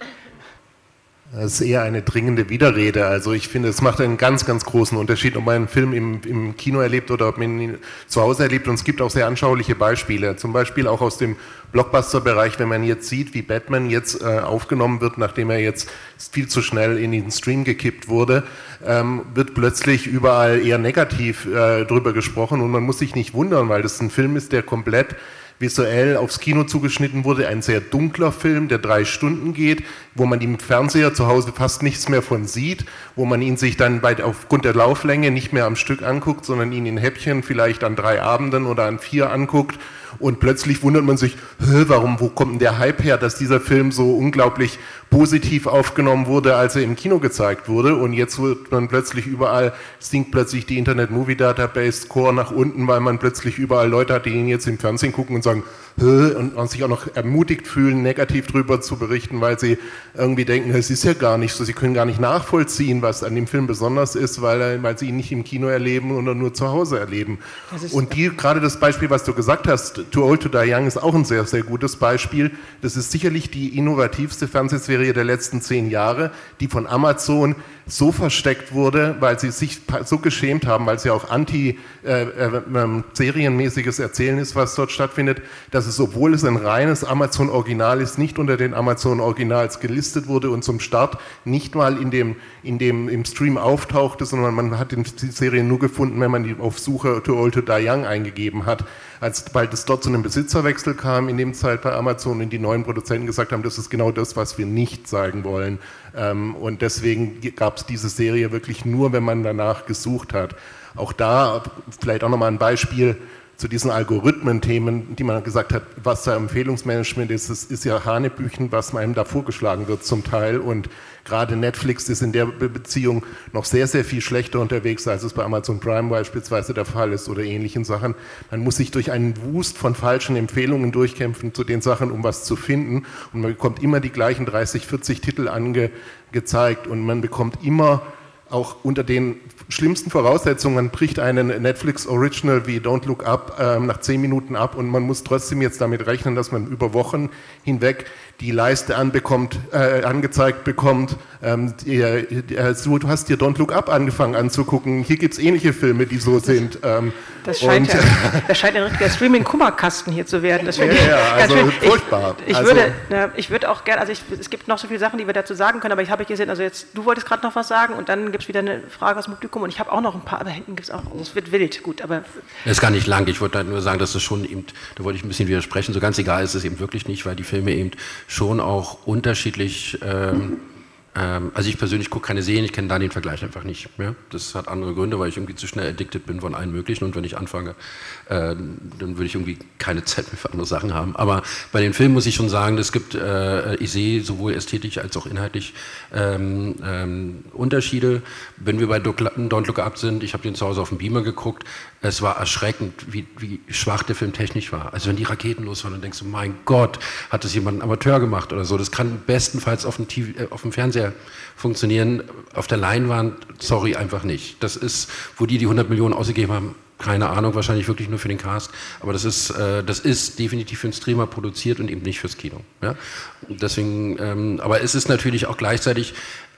Das ist eher eine dringende Widerrede. Also ich finde, es macht einen ganz, ganz großen Unterschied, ob man einen Film im, im, Kino erlebt oder ob man ihn zu Hause erlebt. Und es gibt auch sehr anschauliche Beispiele. Zum Beispiel auch aus dem Blockbuster-Bereich, wenn man jetzt sieht, wie Batman jetzt äh, aufgenommen wird, nachdem er jetzt viel zu schnell in den Stream gekippt wurde, ähm, wird plötzlich überall eher negativ äh, drüber gesprochen. Und man muss sich nicht wundern, weil das ein Film ist, der komplett visuell aufs Kino zugeschnitten wurde. Ein sehr dunkler Film, der drei Stunden geht, wo man im Fernseher zu Hause fast nichts mehr von sieht, wo man ihn sich dann bei, aufgrund der Lauflänge nicht mehr am Stück anguckt, sondern ihn in Häppchen vielleicht an drei Abenden oder an vier anguckt und plötzlich wundert man sich, warum, wo kommt denn der Hype her, dass dieser Film so unglaublich positiv aufgenommen wurde, als er im Kino gezeigt wurde. Und jetzt wird man plötzlich überall, sinkt plötzlich die Internet Movie Database Score nach unten, weil man plötzlich überall Leute hat, die ihn jetzt im Fernsehen gucken und sagen, und, sich auch noch ermutigt fühlen, negativ darüber zu berichten, weil sie irgendwie denken, es ist ja gar nicht so, sie können gar nicht nachvollziehen, was an dem Film besonders ist, weil, weil sie ihn nicht im Kino erleben oder nur zu Hause erleben. Und die, gerade das Beispiel, was du gesagt hast, Too Old to Die Young, ist auch ein sehr, sehr gutes Beispiel. Das ist sicherlich die innovativste Fernsehserie der letzten zehn Jahre, die von Amazon so versteckt wurde, weil sie sich so geschämt haben, weil sie auch anti-serienmäßiges äh, äh, Erzählen ist, was dort stattfindet, dass es, obwohl es ein reines Amazon-Original ist, nicht unter den Amazon-Originals gelistet wurde und zum Start nicht mal in dem, in dem, im Stream auftauchte, sondern man hat die Serie nur gefunden, wenn man die auf Suche Too Old to Die Young eingegeben hat. Als bald es dort zu einem Besitzerwechsel kam, in dem Zeit bei Amazon und die neuen Produzenten gesagt haben, das ist genau das, was wir nicht zeigen wollen. Ähm, und deswegen gab es diese Serie wirklich nur, wenn man danach gesucht hat. Auch da vielleicht auch nochmal ein Beispiel zu diesen Algorithmen-Themen, die man gesagt hat, was da Empfehlungsmanagement ist, das ist ja Hanebüchen, was einem da vorgeschlagen wird zum Teil. Und gerade Netflix ist in der Beziehung noch sehr, sehr viel schlechter unterwegs, als es bei Amazon Prime beispielsweise der Fall ist oder ähnlichen Sachen. Man muss sich durch einen Wust von falschen Empfehlungen durchkämpfen zu den Sachen, um was zu finden. Und man bekommt immer die gleichen 30, 40 Titel angezeigt und man bekommt immer auch unter den schlimmsten Voraussetzungen bricht einen Netflix Original wie Don't Look Up äh, nach zehn Minuten ab und man muss trotzdem jetzt damit rechnen, dass man über Wochen hinweg die Leiste anbekommt, äh, angezeigt bekommt. Ähm, die, äh, so, du hast dir Don't Look Up angefangen anzugucken. Hier gibt es ähnliche Filme, die so sind. Ähm, das, scheint ja, das scheint ein richtiger Streaming-Kummerkasten hier zu werden. Das ja, ja, also furchtbar. Ich, ich also, würde, ja, ich würde auch gerne, also ich, es gibt noch so viele Sachen, die wir dazu sagen können, aber ich habe gesehen, also jetzt, du wolltest gerade noch was sagen und dann gibt es wieder eine Frage aus dem Publikum und ich habe auch noch ein paar, aber hinten gibt es auch, es wird wild, gut, aber... Es ist gar nicht lang, ich wollte nur sagen, dass es schon eben, da wollte ich ein bisschen widersprechen, so ganz egal ist es eben wirklich nicht, weil die Filme eben schon auch unterschiedlich. Ähm, ähm, also ich persönlich gucke keine Serien, ich kenne da den Vergleich einfach nicht. Ja? Das hat andere Gründe, weil ich irgendwie zu schnell addicted bin von allen möglichen und wenn ich anfange, dann würde ich irgendwie keine Zeit mehr für andere Sachen haben. Aber bei den Filmen muss ich schon sagen, es gibt, äh, ich sehe sowohl ästhetisch als auch inhaltlich ähm, ähm, Unterschiede. Wenn wir bei Don't Look Up sind, ich habe den zu Hause auf dem Beamer geguckt, es war erschreckend, wie, wie schwach der Film technisch war. Also wenn die Raketen los waren, dann denkst du, mein Gott, hat das jemand ein Amateur gemacht oder so. Das kann bestenfalls auf dem, TV, äh, auf dem Fernseher funktionieren. Auf der Leinwand, sorry, einfach nicht. Das ist, wo die die 100 Millionen ausgegeben haben, keine Ahnung, wahrscheinlich wirklich nur für den Cast. Aber das ist, äh, das ist definitiv für einen Streamer produziert und eben nicht fürs Kino. Ja? Deswegen, ähm, aber es ist natürlich auch gleichzeitig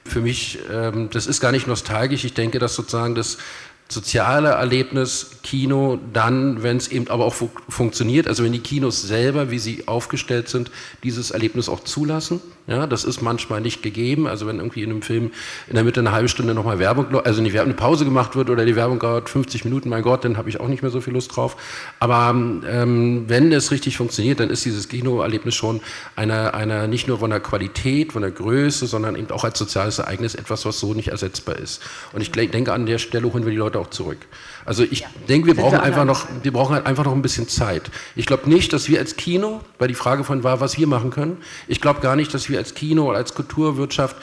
für mich, ähm, das ist gar nicht nostalgisch. Ich denke, dass sozusagen das soziale Erlebnis Kino dann, wenn es eben aber auch fu funktioniert, also wenn die Kinos selber, wie sie aufgestellt sind, dieses Erlebnis auch zulassen. Ja, das ist manchmal nicht gegeben. Also wenn irgendwie in einem Film in der Mitte eine halbe Stunde nochmal Werbung, also nicht eine Pause gemacht wird oder die Werbung dauert 50 Minuten, mein Gott, dann habe ich auch nicht mehr so viel Lust drauf. Aber ähm, wenn es richtig funktioniert, dann ist dieses Kinoerlebnis schon eine, eine, nicht nur von der Qualität, von der Größe, sondern eben auch als soziales Ereignis etwas, was so nicht ersetzbar ist. Und ich denke, an der Stelle holen wir die Leute auch zurück. Also ich ja. denke, wir brauchen einfach noch, wir brauchen halt einfach noch ein bisschen Zeit. Ich glaube nicht, dass wir als Kino, weil die Frage von war, was wir machen können, ich glaube gar nicht, dass wir als Kino oder als Kulturwirtschaft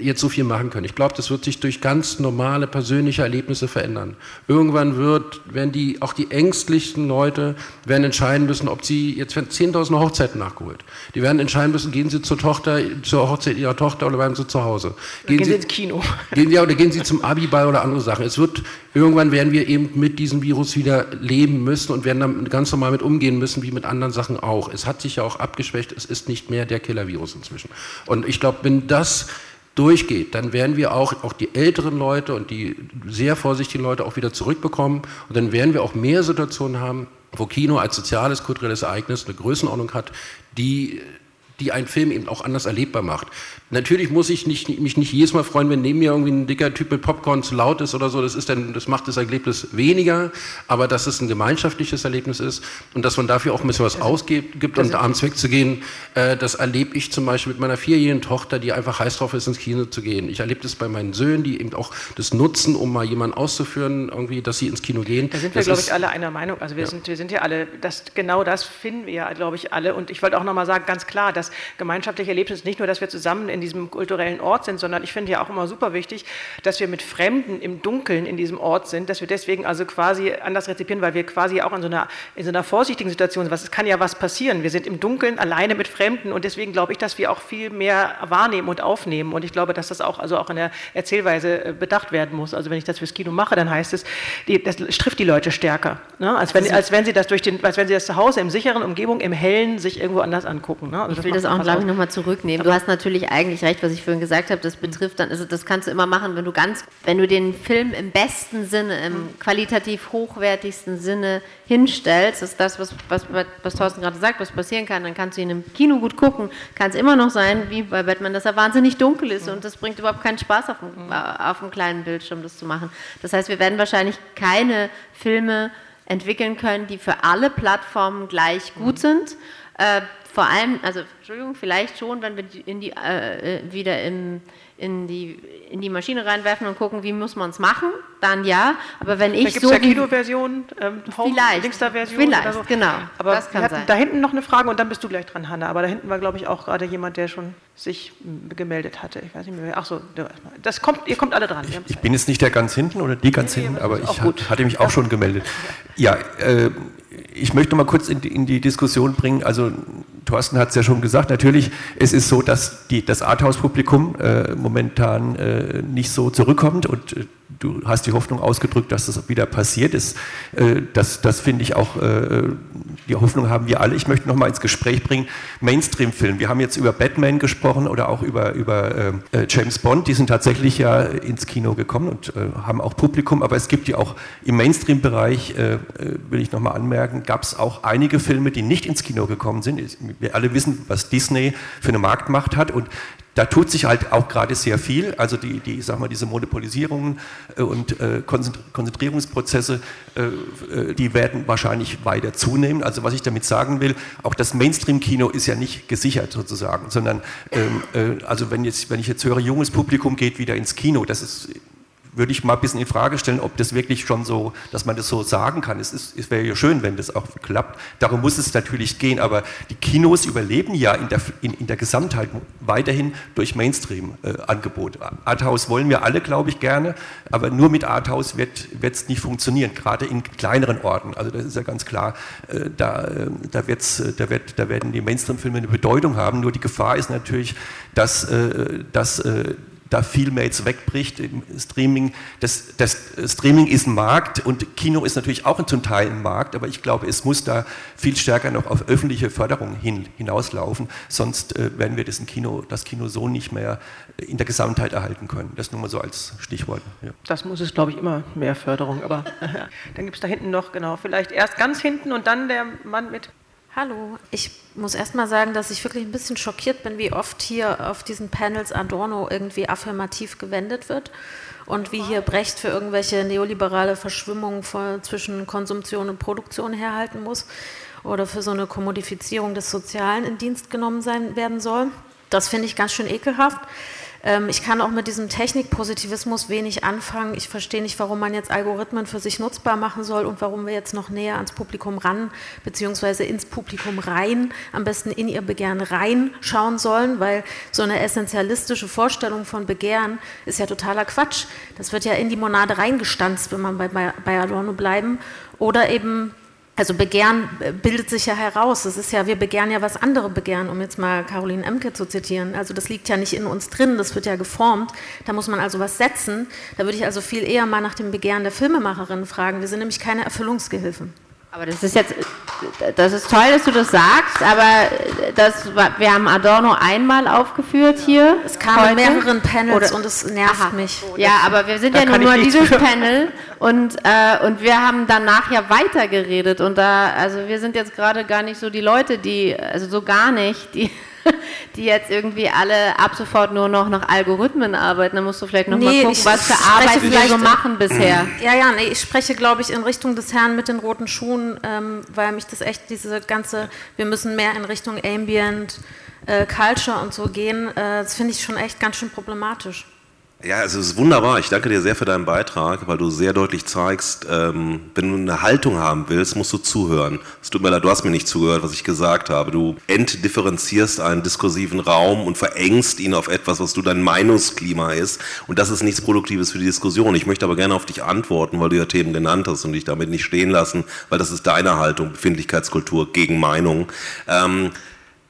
jetzt so viel machen können. Ich glaube, das wird sich durch ganz normale persönliche Erlebnisse verändern. Irgendwann wird, werden die, auch die ängstlichsten Leute werden entscheiden müssen, ob sie, jetzt werden 10.000 Hochzeiten nachgeholt. Die werden entscheiden müssen, gehen sie zur Tochter, zur Hochzeit ihrer Tochter oder bleiben sie zu Hause. Gehen, gehen sie, ins Kino. Gehen, ja, oder gehen sie zum Abiball oder andere Sachen. Es wird, irgendwann werden wir eben eben mit diesem Virus wieder leben müssen und werden dann ganz normal mit umgehen müssen, wie mit anderen Sachen auch. Es hat sich ja auch abgeschwächt, es ist nicht mehr der Killer-Virus inzwischen. Und ich glaube, wenn das durchgeht, dann werden wir auch, auch die älteren Leute und die sehr vorsichtigen Leute auch wieder zurückbekommen und dann werden wir auch mehr Situationen haben, wo Kino als soziales, kulturelles Ereignis eine Größenordnung hat, die die einen Film eben auch anders erlebbar macht. Natürlich muss ich nicht, mich nicht jedes Mal freuen, wenn neben mir irgendwie ein dicker Typ mit Popcorn zu laut ist oder so. Das, ist dann, das macht das Erlebnis weniger, aber dass es ein gemeinschaftliches Erlebnis ist und dass man dafür auch ein bisschen was ausgibt gibt und abends wegzugehen, äh, das erlebe ich zum Beispiel mit meiner vierjährigen Tochter, die einfach heiß drauf ist, ins Kino zu gehen. Ich erlebe das bei meinen Söhnen, die eben auch das nutzen, um mal jemanden auszuführen, irgendwie, dass sie ins Kino gehen. Da sind wir, glaube ich, alle einer Meinung. Also wir, ja. sind, wir sind ja alle, das, genau das finden wir ja, glaube ich, alle. Und ich wollte auch nochmal sagen, ganz klar, dass gemeinschaftliche Erlebnis nicht nur, dass wir zusammen in diesem kulturellen Ort sind, sondern ich finde ja auch immer super wichtig, dass wir mit Fremden im Dunkeln in diesem Ort sind, dass wir deswegen also quasi anders rezipieren, weil wir quasi auch in so einer, in so einer vorsichtigen Situation sind. Es kann ja was passieren. Wir sind im Dunkeln alleine mit Fremden und deswegen glaube ich, dass wir auch viel mehr wahrnehmen und aufnehmen. Und ich glaube, dass das auch, also auch in der Erzählweise äh, bedacht werden muss. Also wenn ich das fürs Kino mache, dann heißt es, die, das trifft die Leute stärker. Ne? Als, wenn, als wenn sie das durch den, als wenn sie das zu Hause im sicheren Umgebung, im Hellen sich irgendwo anders angucken. Ne? Also ich will das auch, glaube ich, nochmal zurücknehmen. Du hast natürlich eigentlich recht, was was ich vorhin gesagt habe, das betrifft dann, also das kannst du immer machen, wenn du ganz, wenn du den Film im besten Sinne, im qualitativ hochwertigsten Sinne hinstellst, ist das, was, was, was Thorsten gerade sagt, was passieren kann, dann kannst du ihn im Kino gut gucken, kann es immer noch sein, wie bei Batman, dass er wahnsinnig dunkel ist und das bringt überhaupt keinen Spaß auf dem, auf dem kleinen Bildschirm, das zu machen. Das heißt, wir werden wahrscheinlich keine Filme entwickeln können, die für alle Plattformen gleich gut sind. Äh, vor allem, also Entschuldigung, vielleicht schon, wenn wir in die, äh, äh, wieder im, in, die, in die Maschine reinwerfen und gucken, wie muss man es machen, dann ja. Aber wenn ich da so. ja Kinoversion, ähm, vielleicht, Version vielleicht, so. genau. Aber das kann sein. da hinten noch eine Frage und dann bist du gleich dran, Hanna. Aber da hinten war, glaube ich, auch gerade jemand, der schon sich gemeldet hatte. Ich weiß nicht mehr. Ach so, das kommt, ihr kommt alle dran. Ich, ich bin jetzt nicht der ganz hinten oder die ganz nee, hinten, aber ich hatte mich auch schon gemeldet. Ja, äh, ich möchte mal kurz in die, in die Diskussion bringen. Also Thorsten hat es ja schon gesagt, natürlich, es ist so, dass die, das Arthouse-Publikum äh, momentan äh, nicht so zurückkommt und äh, du hast die Hoffnung ausgedrückt, dass das wieder passiert ist. Äh, das, das finde ich auch, äh, die Hoffnung haben wir alle. Ich möchte noch mal ins Gespräch bringen, Mainstream-Film. Wir haben jetzt über Batman gesprochen oder auch über, über äh, James Bond. Die sind tatsächlich ja ins Kino gekommen und haben auch Publikum, aber es gibt ja auch im Mainstream-Bereich, will ich noch mal anmerken, gab es auch einige Filme, die nicht ins Kino gekommen sind. Wir alle wissen, was Disney für eine Marktmacht hat und da tut sich halt auch gerade sehr viel. Also die, die sag mal, diese Monopolisierungen äh, und äh, Konzentrierungsprozesse, äh, die werden wahrscheinlich weiter zunehmen. Also was ich damit sagen will, auch das Mainstream-Kino ist ja nicht gesichert sozusagen, sondern ähm, also wenn, jetzt, wenn ich jetzt höre, junges Publikum geht wieder ins Kino, das ist würde ich mal ein bisschen in Frage stellen, ob das wirklich schon so, dass man das so sagen kann. Es, ist, es wäre ja schön, wenn das auch klappt. Darum muss es natürlich gehen, aber die Kinos überleben ja in der, in, in der Gesamtheit weiterhin durch Mainstream-Angebot. Äh, Arthouse wollen wir alle, glaube ich, gerne, aber nur mit Arthouse wird es nicht funktionieren, gerade in kleineren Orten. Also das ist ja ganz klar, äh, da, äh, da, wird's, da, wird, da werden die Mainstream-Filme eine Bedeutung haben, nur die Gefahr ist natürlich, dass, äh, dass äh, da viel mehr jetzt wegbricht im Streaming. Das, das Streaming ist ein Markt und Kino ist natürlich auch zum Teil ein Markt, aber ich glaube, es muss da viel stärker noch auf öffentliche Förderung hin, hinauslaufen, sonst äh, werden wir das Kino, das Kino so nicht mehr in der Gesamtheit erhalten können. Das nur mal so als Stichwort. Ja. Das muss es, glaube ich, immer mehr Förderung, aber dann gibt es da hinten noch, genau, vielleicht erst ganz hinten und dann der Mann mit Hallo, ich muss erst mal sagen, dass ich wirklich ein bisschen schockiert bin, wie oft hier auf diesen Panels Adorno irgendwie affirmativ gewendet wird und wie hier Brecht für irgendwelche neoliberale Verschwimmungen zwischen Konsumption und Produktion herhalten muss oder für so eine Kommodifizierung des Sozialen in Dienst genommen sein werden soll. Das finde ich ganz schön ekelhaft. Ähm, ich kann auch mit diesem Technikpositivismus wenig anfangen. Ich verstehe nicht, warum man jetzt Algorithmen für sich nutzbar machen soll und warum wir jetzt noch näher ans Publikum ran, beziehungsweise ins Publikum rein, am besten in ihr Begehren reinschauen sollen, weil so eine essentialistische Vorstellung von Begehren ist ja totaler Quatsch. Das wird ja in die Monade reingestanzt, wenn man bei, bei Adorno bleiben. Oder eben also Begehren bildet sich ja heraus. Das ist ja, wir begehren ja, was andere begehren, um jetzt mal Caroline Emke zu zitieren. Also das liegt ja nicht in uns drin, das wird ja geformt. Da muss man also was setzen. Da würde ich also viel eher mal nach dem Begehren der Filmemacherinnen fragen. Wir sind nämlich keine Erfüllungsgehilfen. Aber das ist jetzt, das ist toll, dass du das sagst, aber das, wir haben Adorno einmal aufgeführt hier. Es kam in mehreren Panels Oder, und es nervt aha. mich. Ja, aber wir sind da ja nur dieses Panel und, äh, und wir haben danach ja weitergeredet und da, also wir sind jetzt gerade gar nicht so die Leute, die, also so gar nicht, die die jetzt irgendwie alle ab sofort nur noch nach Algorithmen arbeiten. Da musst du vielleicht noch nee, mal gucken, was für Arbeit wir so machen bisher. Ja, ja, nee, ich spreche, glaube ich, in Richtung des Herrn mit den roten Schuhen, ähm, weil mich das echt diese ganze, wir müssen mehr in Richtung Ambient, äh, Culture und so gehen, äh, das finde ich schon echt ganz schön problematisch. Ja, es ist wunderbar. Ich danke dir sehr für deinen Beitrag, weil du sehr deutlich zeigst, ähm, wenn du eine Haltung haben willst, musst du zuhören. Es tut mir leid, du hast mir nicht zugehört, was ich gesagt habe. Du entdifferenzierst einen diskursiven Raum und verengst ihn auf etwas, was du dein Meinungsklima ist. Und das ist nichts Produktives für die Diskussion. Ich möchte aber gerne auf dich antworten, weil du ja Themen genannt hast und dich damit nicht stehen lassen, weil das ist deine Haltung, Befindlichkeitskultur gegen Meinung. Ähm,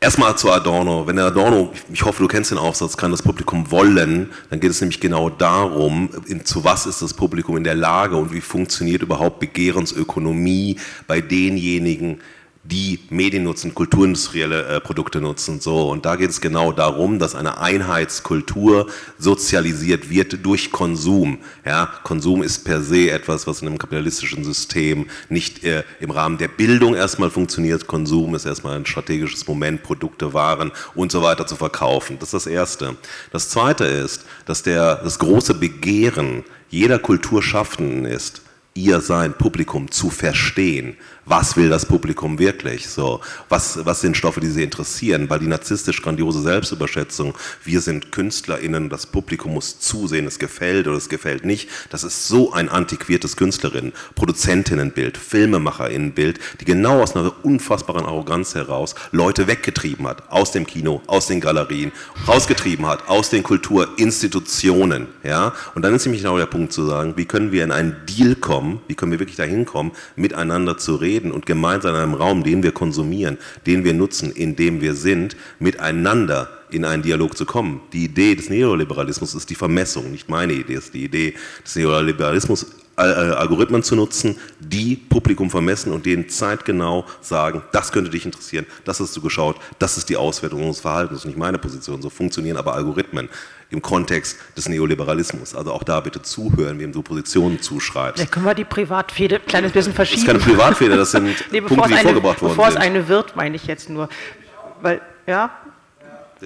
Erstmal zu Adorno. Wenn der Adorno, ich hoffe, du kennst den Aufsatz, kann das Publikum wollen, dann geht es nämlich genau darum, in, zu was ist das Publikum in der Lage und wie funktioniert überhaupt Begehrensökonomie bei denjenigen, die Medien nutzen, kulturindustrielle äh, Produkte nutzen. So, und da geht es genau darum, dass eine Einheitskultur sozialisiert wird durch Konsum. Ja, Konsum ist per se etwas, was in einem kapitalistischen System nicht äh, im Rahmen der Bildung erstmal funktioniert. Konsum ist erstmal ein strategisches Moment, Produkte, Waren und so weiter zu verkaufen. Das ist das Erste. Das Zweite ist, dass der, das große Begehren jeder Kulturschaffenden ist, ihr sein Publikum zu verstehen. Was will das Publikum wirklich? So, was, was sind Stoffe, die sie interessieren? Weil die narzisstisch grandiose Selbstüberschätzung, wir sind KünstlerInnen, das Publikum muss zusehen, es gefällt oder es gefällt nicht. Das ist so ein antiquiertes Künstlerinnen, Produzentinnenbild, Filmemacherinnenbild, die genau aus einer unfassbaren Arroganz heraus Leute weggetrieben hat, aus dem Kino, aus den Galerien, rausgetrieben hat, aus den Kulturinstitutionen, ja? Und dann ist nämlich genau der Punkt zu sagen, wie können wir in einen Deal kommen, kommen, wie können wir wirklich dahin kommen, miteinander zu reden und gemeinsam in einem Raum, den wir konsumieren, den wir nutzen, in dem wir sind, miteinander in einen Dialog zu kommen. Die Idee des Neoliberalismus ist die Vermessung, nicht meine Idee, ist die Idee des Neoliberalismus, äh, Algorithmen zu nutzen, die Publikum vermessen und denen zeitgenau sagen, das könnte dich interessieren, das hast du geschaut, das ist die Auswertung unseres Verhaltens, nicht meine Position. So funktionieren aber Algorithmen im Kontext des Neoliberalismus. Also auch da bitte zuhören, wem du Positionen zuschreibst. Da können wir die Privatfehde ein kleines bisschen verschieben. Das ist keine Privatfehde, das sind nee, Punkte, die eine, vorgebracht worden bevor sind. Bevor es eine wird, meine ich jetzt nur. Weil, ja,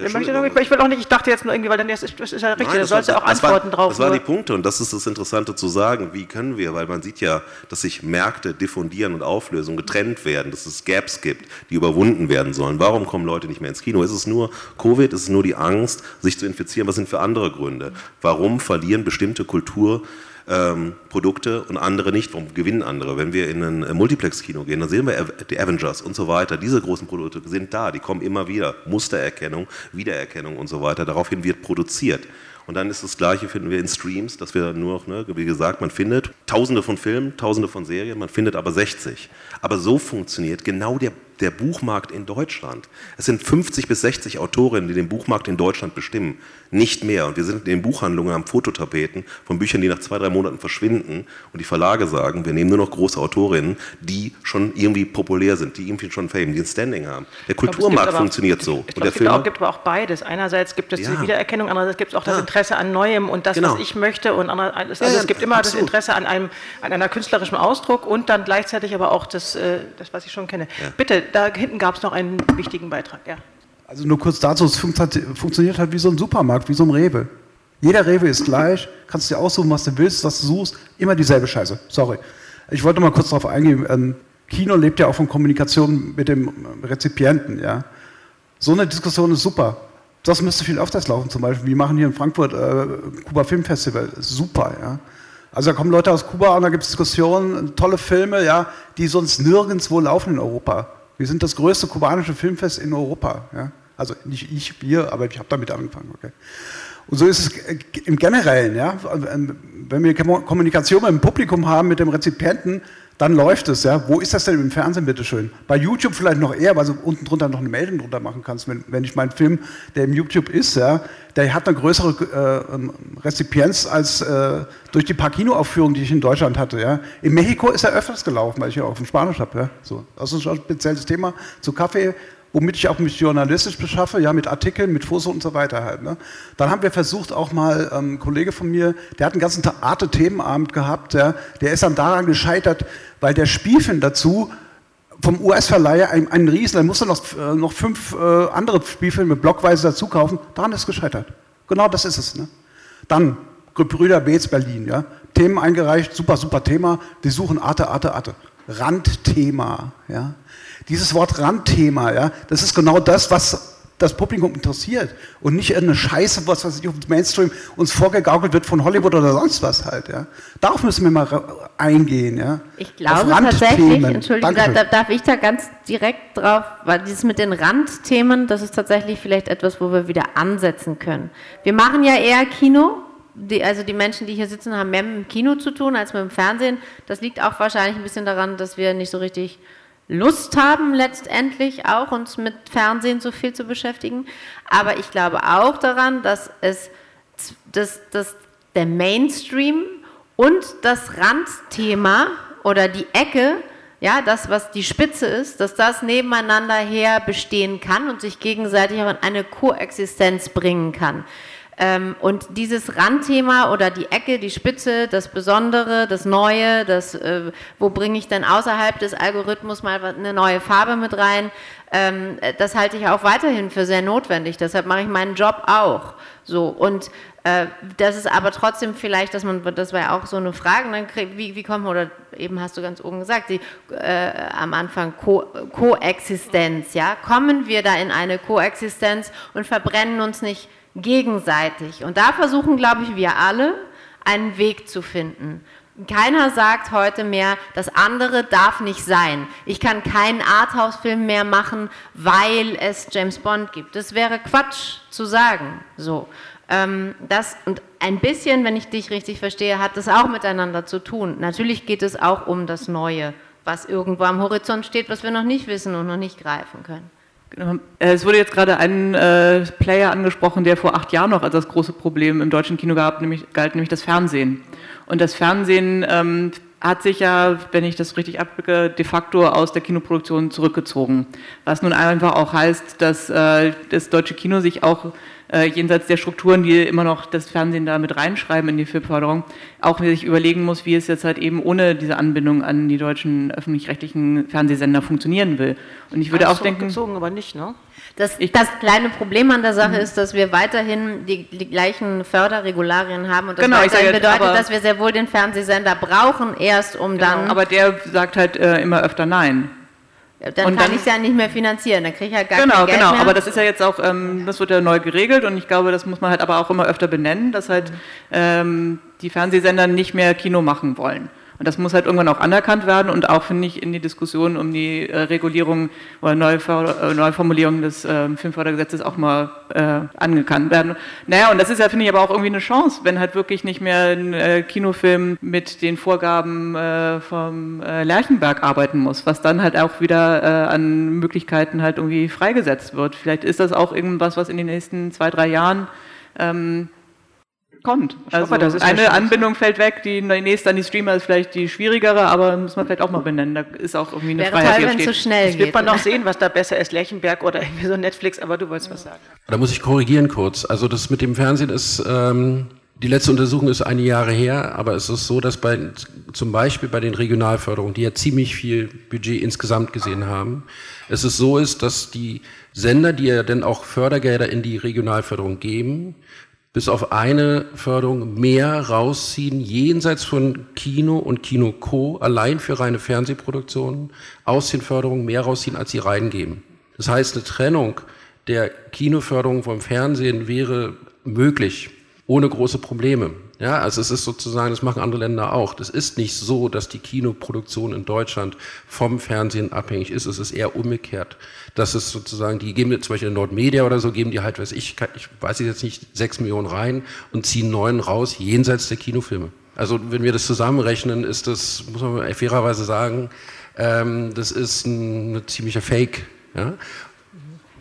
ich, möchte noch, ich will auch nicht, ich dachte jetzt nur irgendwie, weil dann das ist, das ist ja richtig, Nein, da sollst du ja auch Antworten war, drauf. Das waren die Punkte und das ist das Interessante zu sagen, wie können wir, weil man sieht ja, dass sich Märkte diffundieren und auflösen, getrennt werden, dass es Gaps gibt, die überwunden werden sollen. Warum kommen Leute nicht mehr ins Kino? Ist es nur Covid, ist es nur die Angst, sich zu infizieren? Was sind für andere Gründe? Warum verlieren bestimmte Kultur ähm, Produkte und andere nicht. Warum gewinnen andere? Wenn wir in ein äh, Multiplex-Kino gehen, dann sehen wir die Avengers und so weiter. Diese großen Produkte sind da, die kommen immer wieder. Mustererkennung, Wiedererkennung und so weiter. Daraufhin wird produziert. Und dann ist das Gleiche, finden wir in Streams, dass wir nur noch, ne, wie gesagt, man findet Tausende von Filmen, Tausende von Serien, man findet aber 60. Aber so funktioniert genau der der Buchmarkt in Deutschland. Es sind 50 bis 60 Autorinnen, die den Buchmarkt in Deutschland bestimmen, nicht mehr. Und wir sind in den Buchhandlungen am Fototapeten von Büchern, die nach zwei, drei Monaten verschwinden und die Verlage sagen, wir nehmen nur noch große Autorinnen, die schon irgendwie populär sind, die irgendwie schon Fame, die ein Standing haben. Der Kulturmarkt aber, funktioniert so. Ich glaube, es gibt, gibt aber auch beides. Einerseits gibt es ja. die Wiedererkennung, andererseits gibt es auch das ja. Interesse an Neuem und das, genau. was ich möchte. Und andererseits, also ja, es gibt immer absolut. das Interesse an, einem, an einer künstlerischen Ausdruck und dann gleichzeitig aber auch das, äh, das was ich schon kenne. Bitte, da hinten gab es noch einen wichtigen Beitrag. Ja. Also nur kurz dazu, es funktioniert halt wie so ein Supermarkt, wie so ein Rewe. Jeder Rewe ist gleich, kannst dir aussuchen, was du willst, was du suchst, immer dieselbe Scheiße. Sorry. Ich wollte mal kurz darauf eingehen. Ähm, Kino lebt ja auch von Kommunikation mit dem Rezipienten. Ja. So eine Diskussion ist super. Das müsste viel öfters laufen. Zum Beispiel, wir machen hier in Frankfurt äh, Kuba Film Festival. Super. Ja. Also da kommen Leute aus Kuba und da gibt es Diskussionen, tolle Filme, ja, die sonst nirgendwo laufen in Europa. Wir sind das größte kubanische Filmfest in Europa. Ja? Also nicht ich, wir, aber ich habe damit angefangen. Okay. Und so ist es im Generellen. Ja? Wenn wir Kommunikation mit dem Publikum haben, mit dem Rezipienten, dann läuft es. Ja? Wo ist das denn im Fernsehen, bitteschön? Bei YouTube vielleicht noch eher, weil du unten drunter noch eine Meldung drunter machen kannst. Wenn, wenn ich meinen Film, der im YouTube ist, ja, der hat eine größere äh, ähm, Rezipienz als äh, durch die paar Kinoaufführungen, die ich in Deutschland hatte. Ja? In Mexiko ist er öfters gelaufen, weil ich ja auch auf Spanisch habe. Ja? So. Das ist ein spezielles Thema zu Kaffee womit ich auch mich journalistisch beschaffe, ja, mit Artikeln, mit Fotos und so weiter halt. Ne? Dann haben wir versucht, auch mal, ähm, ein Kollege von mir, der hat einen ganzen Arte-Themenabend gehabt, ja, der ist dann daran gescheitert, weil der Spielfilm dazu vom US-Verleiher ein, ein Riesen, der musste noch, äh, noch fünf äh, andere Spielfilme blockweise dazu kaufen, daran ist gescheitert. Genau das ist es. Ne? Dann Brüder Beetz Berlin, ja, Themen eingereicht, super, super Thema, wir suchen Arte, Arte, Arte. Randthema, ja. Dieses Wort Randthema, ja, das ist genau das, was das Publikum interessiert und nicht irgendeine Scheiße, was weiß ich, auf dem Mainstream uns vorgegaukelt wird von Hollywood oder sonst was halt. Ja. Darauf müssen wir mal eingehen. Ja. Ich glaube tatsächlich, Entschuldigung, da, darf ich da ganz direkt drauf, weil dieses mit den Randthemen, das ist tatsächlich vielleicht etwas, wo wir wieder ansetzen können. Wir machen ja eher Kino, die, also die Menschen, die hier sitzen, haben mehr mit dem Kino zu tun als mit dem Fernsehen. Das liegt auch wahrscheinlich ein bisschen daran, dass wir nicht so richtig Lust haben, letztendlich auch uns mit Fernsehen so viel zu beschäftigen. Aber ich glaube auch daran, dass es dass, dass der Mainstream und das Randthema oder die Ecke, ja, das, was die Spitze ist, dass das nebeneinander her bestehen kann und sich gegenseitig auch in eine Koexistenz bringen kann. Ähm, und dieses Randthema oder die Ecke, die Spitze, das Besondere, das Neue, das, äh, wo bringe ich denn außerhalb des Algorithmus mal eine neue Farbe mit rein, ähm, das halte ich auch weiterhin für sehr notwendig. Deshalb mache ich meinen Job auch. So und äh, das ist aber trotzdem vielleicht, dass man, das war ja auch so eine Frage, dann krieg, wie, wie kommt man, oder eben hast du ganz oben gesagt, die, äh, am Anfang Ko Koexistenz, ja, kommen wir da in eine Koexistenz und verbrennen uns nicht gegenseitig. Und da versuchen, glaube ich, wir alle, einen Weg zu finden. Keiner sagt heute mehr, das andere darf nicht sein. Ich kann keinen Arthouse-Film mehr machen, weil es James Bond gibt. Das wäre Quatsch zu sagen. So. Ähm, das, und ein bisschen, wenn ich dich richtig verstehe, hat das auch miteinander zu tun. Natürlich geht es auch um das Neue, was irgendwo am Horizont steht, was wir noch nicht wissen und noch nicht greifen können. Äh, es wurde jetzt gerade ein äh, Player angesprochen, der vor acht Jahren noch als das große Problem im deutschen Kino gab, nämlich, galt, nämlich das Fernsehen. Und das Fernsehen ähm, hat sich ja, wenn ich das richtig abblicke, de facto aus der Kinoproduktion zurückgezogen. Was nun einfach auch heißt, dass äh, das deutsche Kino sich auch äh, jenseits der Strukturen, die immer noch das Fernsehen da mit reinschreiben in die Filmförderung, auch sich überlegen muss, wie es jetzt halt eben ohne diese Anbindung an die deutschen öffentlich-rechtlichen Fernsehsender funktionieren will. Und ich würde auch denken... aber nicht, ne? Das, das, kleine Problem an der Sache mhm. ist, dass wir weiterhin die, die, gleichen Förderregularien haben und das genau, weiterhin bedeutet, dass wir sehr wohl den Fernsehsender brauchen, erst um genau, dann... Aber der sagt halt äh, immer öfter Nein. Dann und kann ich es ja nicht mehr finanzieren, dann kriege ich ja gar genau, kein Geld Genau, genau, aber das ist ja jetzt auch, ähm, das wird ja neu geregelt und ich glaube, das muss man halt aber auch immer öfter benennen, dass halt ähm, die Fernsehsender nicht mehr Kino machen wollen. Und das muss halt irgendwann auch anerkannt werden und auch, finde ich, in die Diskussion um die äh, Regulierung oder Neuver äh, Neuformulierung des äh, Filmfördergesetzes auch mal äh, angekannt werden. Naja, und das ist ja, finde ich, aber auch irgendwie eine Chance, wenn halt wirklich nicht mehr ein äh, Kinofilm mit den Vorgaben äh, vom Lerchenberg arbeiten muss, was dann halt auch wieder an Möglichkeiten halt irgendwie freigesetzt wird. Vielleicht ist das auch irgendwas, was in den nächsten zwei, drei Jahren ähm, kommt. Also hoffe, eine Anbindung fällt weg, die nächste an die Streamer ist vielleicht die schwierigere, aber muss man vielleicht auch mal benennen. Da ist auch irgendwie eine Wäre Freiheit, toll, wenn es so schnell das wird man noch sehen, was da besser ist, Lerchenberg oder irgendwie so Netflix, aber du wolltest was sagen. Da muss ich korrigieren kurz. Also das mit dem Fernsehen ist, ähm, die letzte Untersuchung ist einige Jahre her, aber es ist so, dass bei, zum Beispiel bei den Regionalförderungen, die ja ziemlich viel Budget insgesamt gesehen haben, es ist so ist, dass die Sender, die ja dann auch Fördergelder in die Regionalförderung geben, bis auf eine Förderung mehr rausziehen, jenseits von Kino und Kino Co. allein für reine Fernsehproduktionen aus den Förderungen mehr rausziehen, als sie reingeben. Das heißt, eine Trennung der Kinoförderung vom Fernsehen wäre möglich, ohne große Probleme. Ja, also es ist sozusagen, das machen andere Länder auch. Das ist nicht so, dass die Kinoproduktion in Deutschland vom Fernsehen abhängig ist. Es ist eher umgekehrt. Das ist sozusagen, die geben zum Beispiel in Nordmedia oder so, geben die halt, weiß ich, ich weiß jetzt nicht, sechs Millionen rein und ziehen neun raus, jenseits der Kinofilme. Also wenn wir das zusammenrechnen, ist das, muss man fairerweise sagen, ähm, das ist ein, ein ziemlicher Fake. Ja?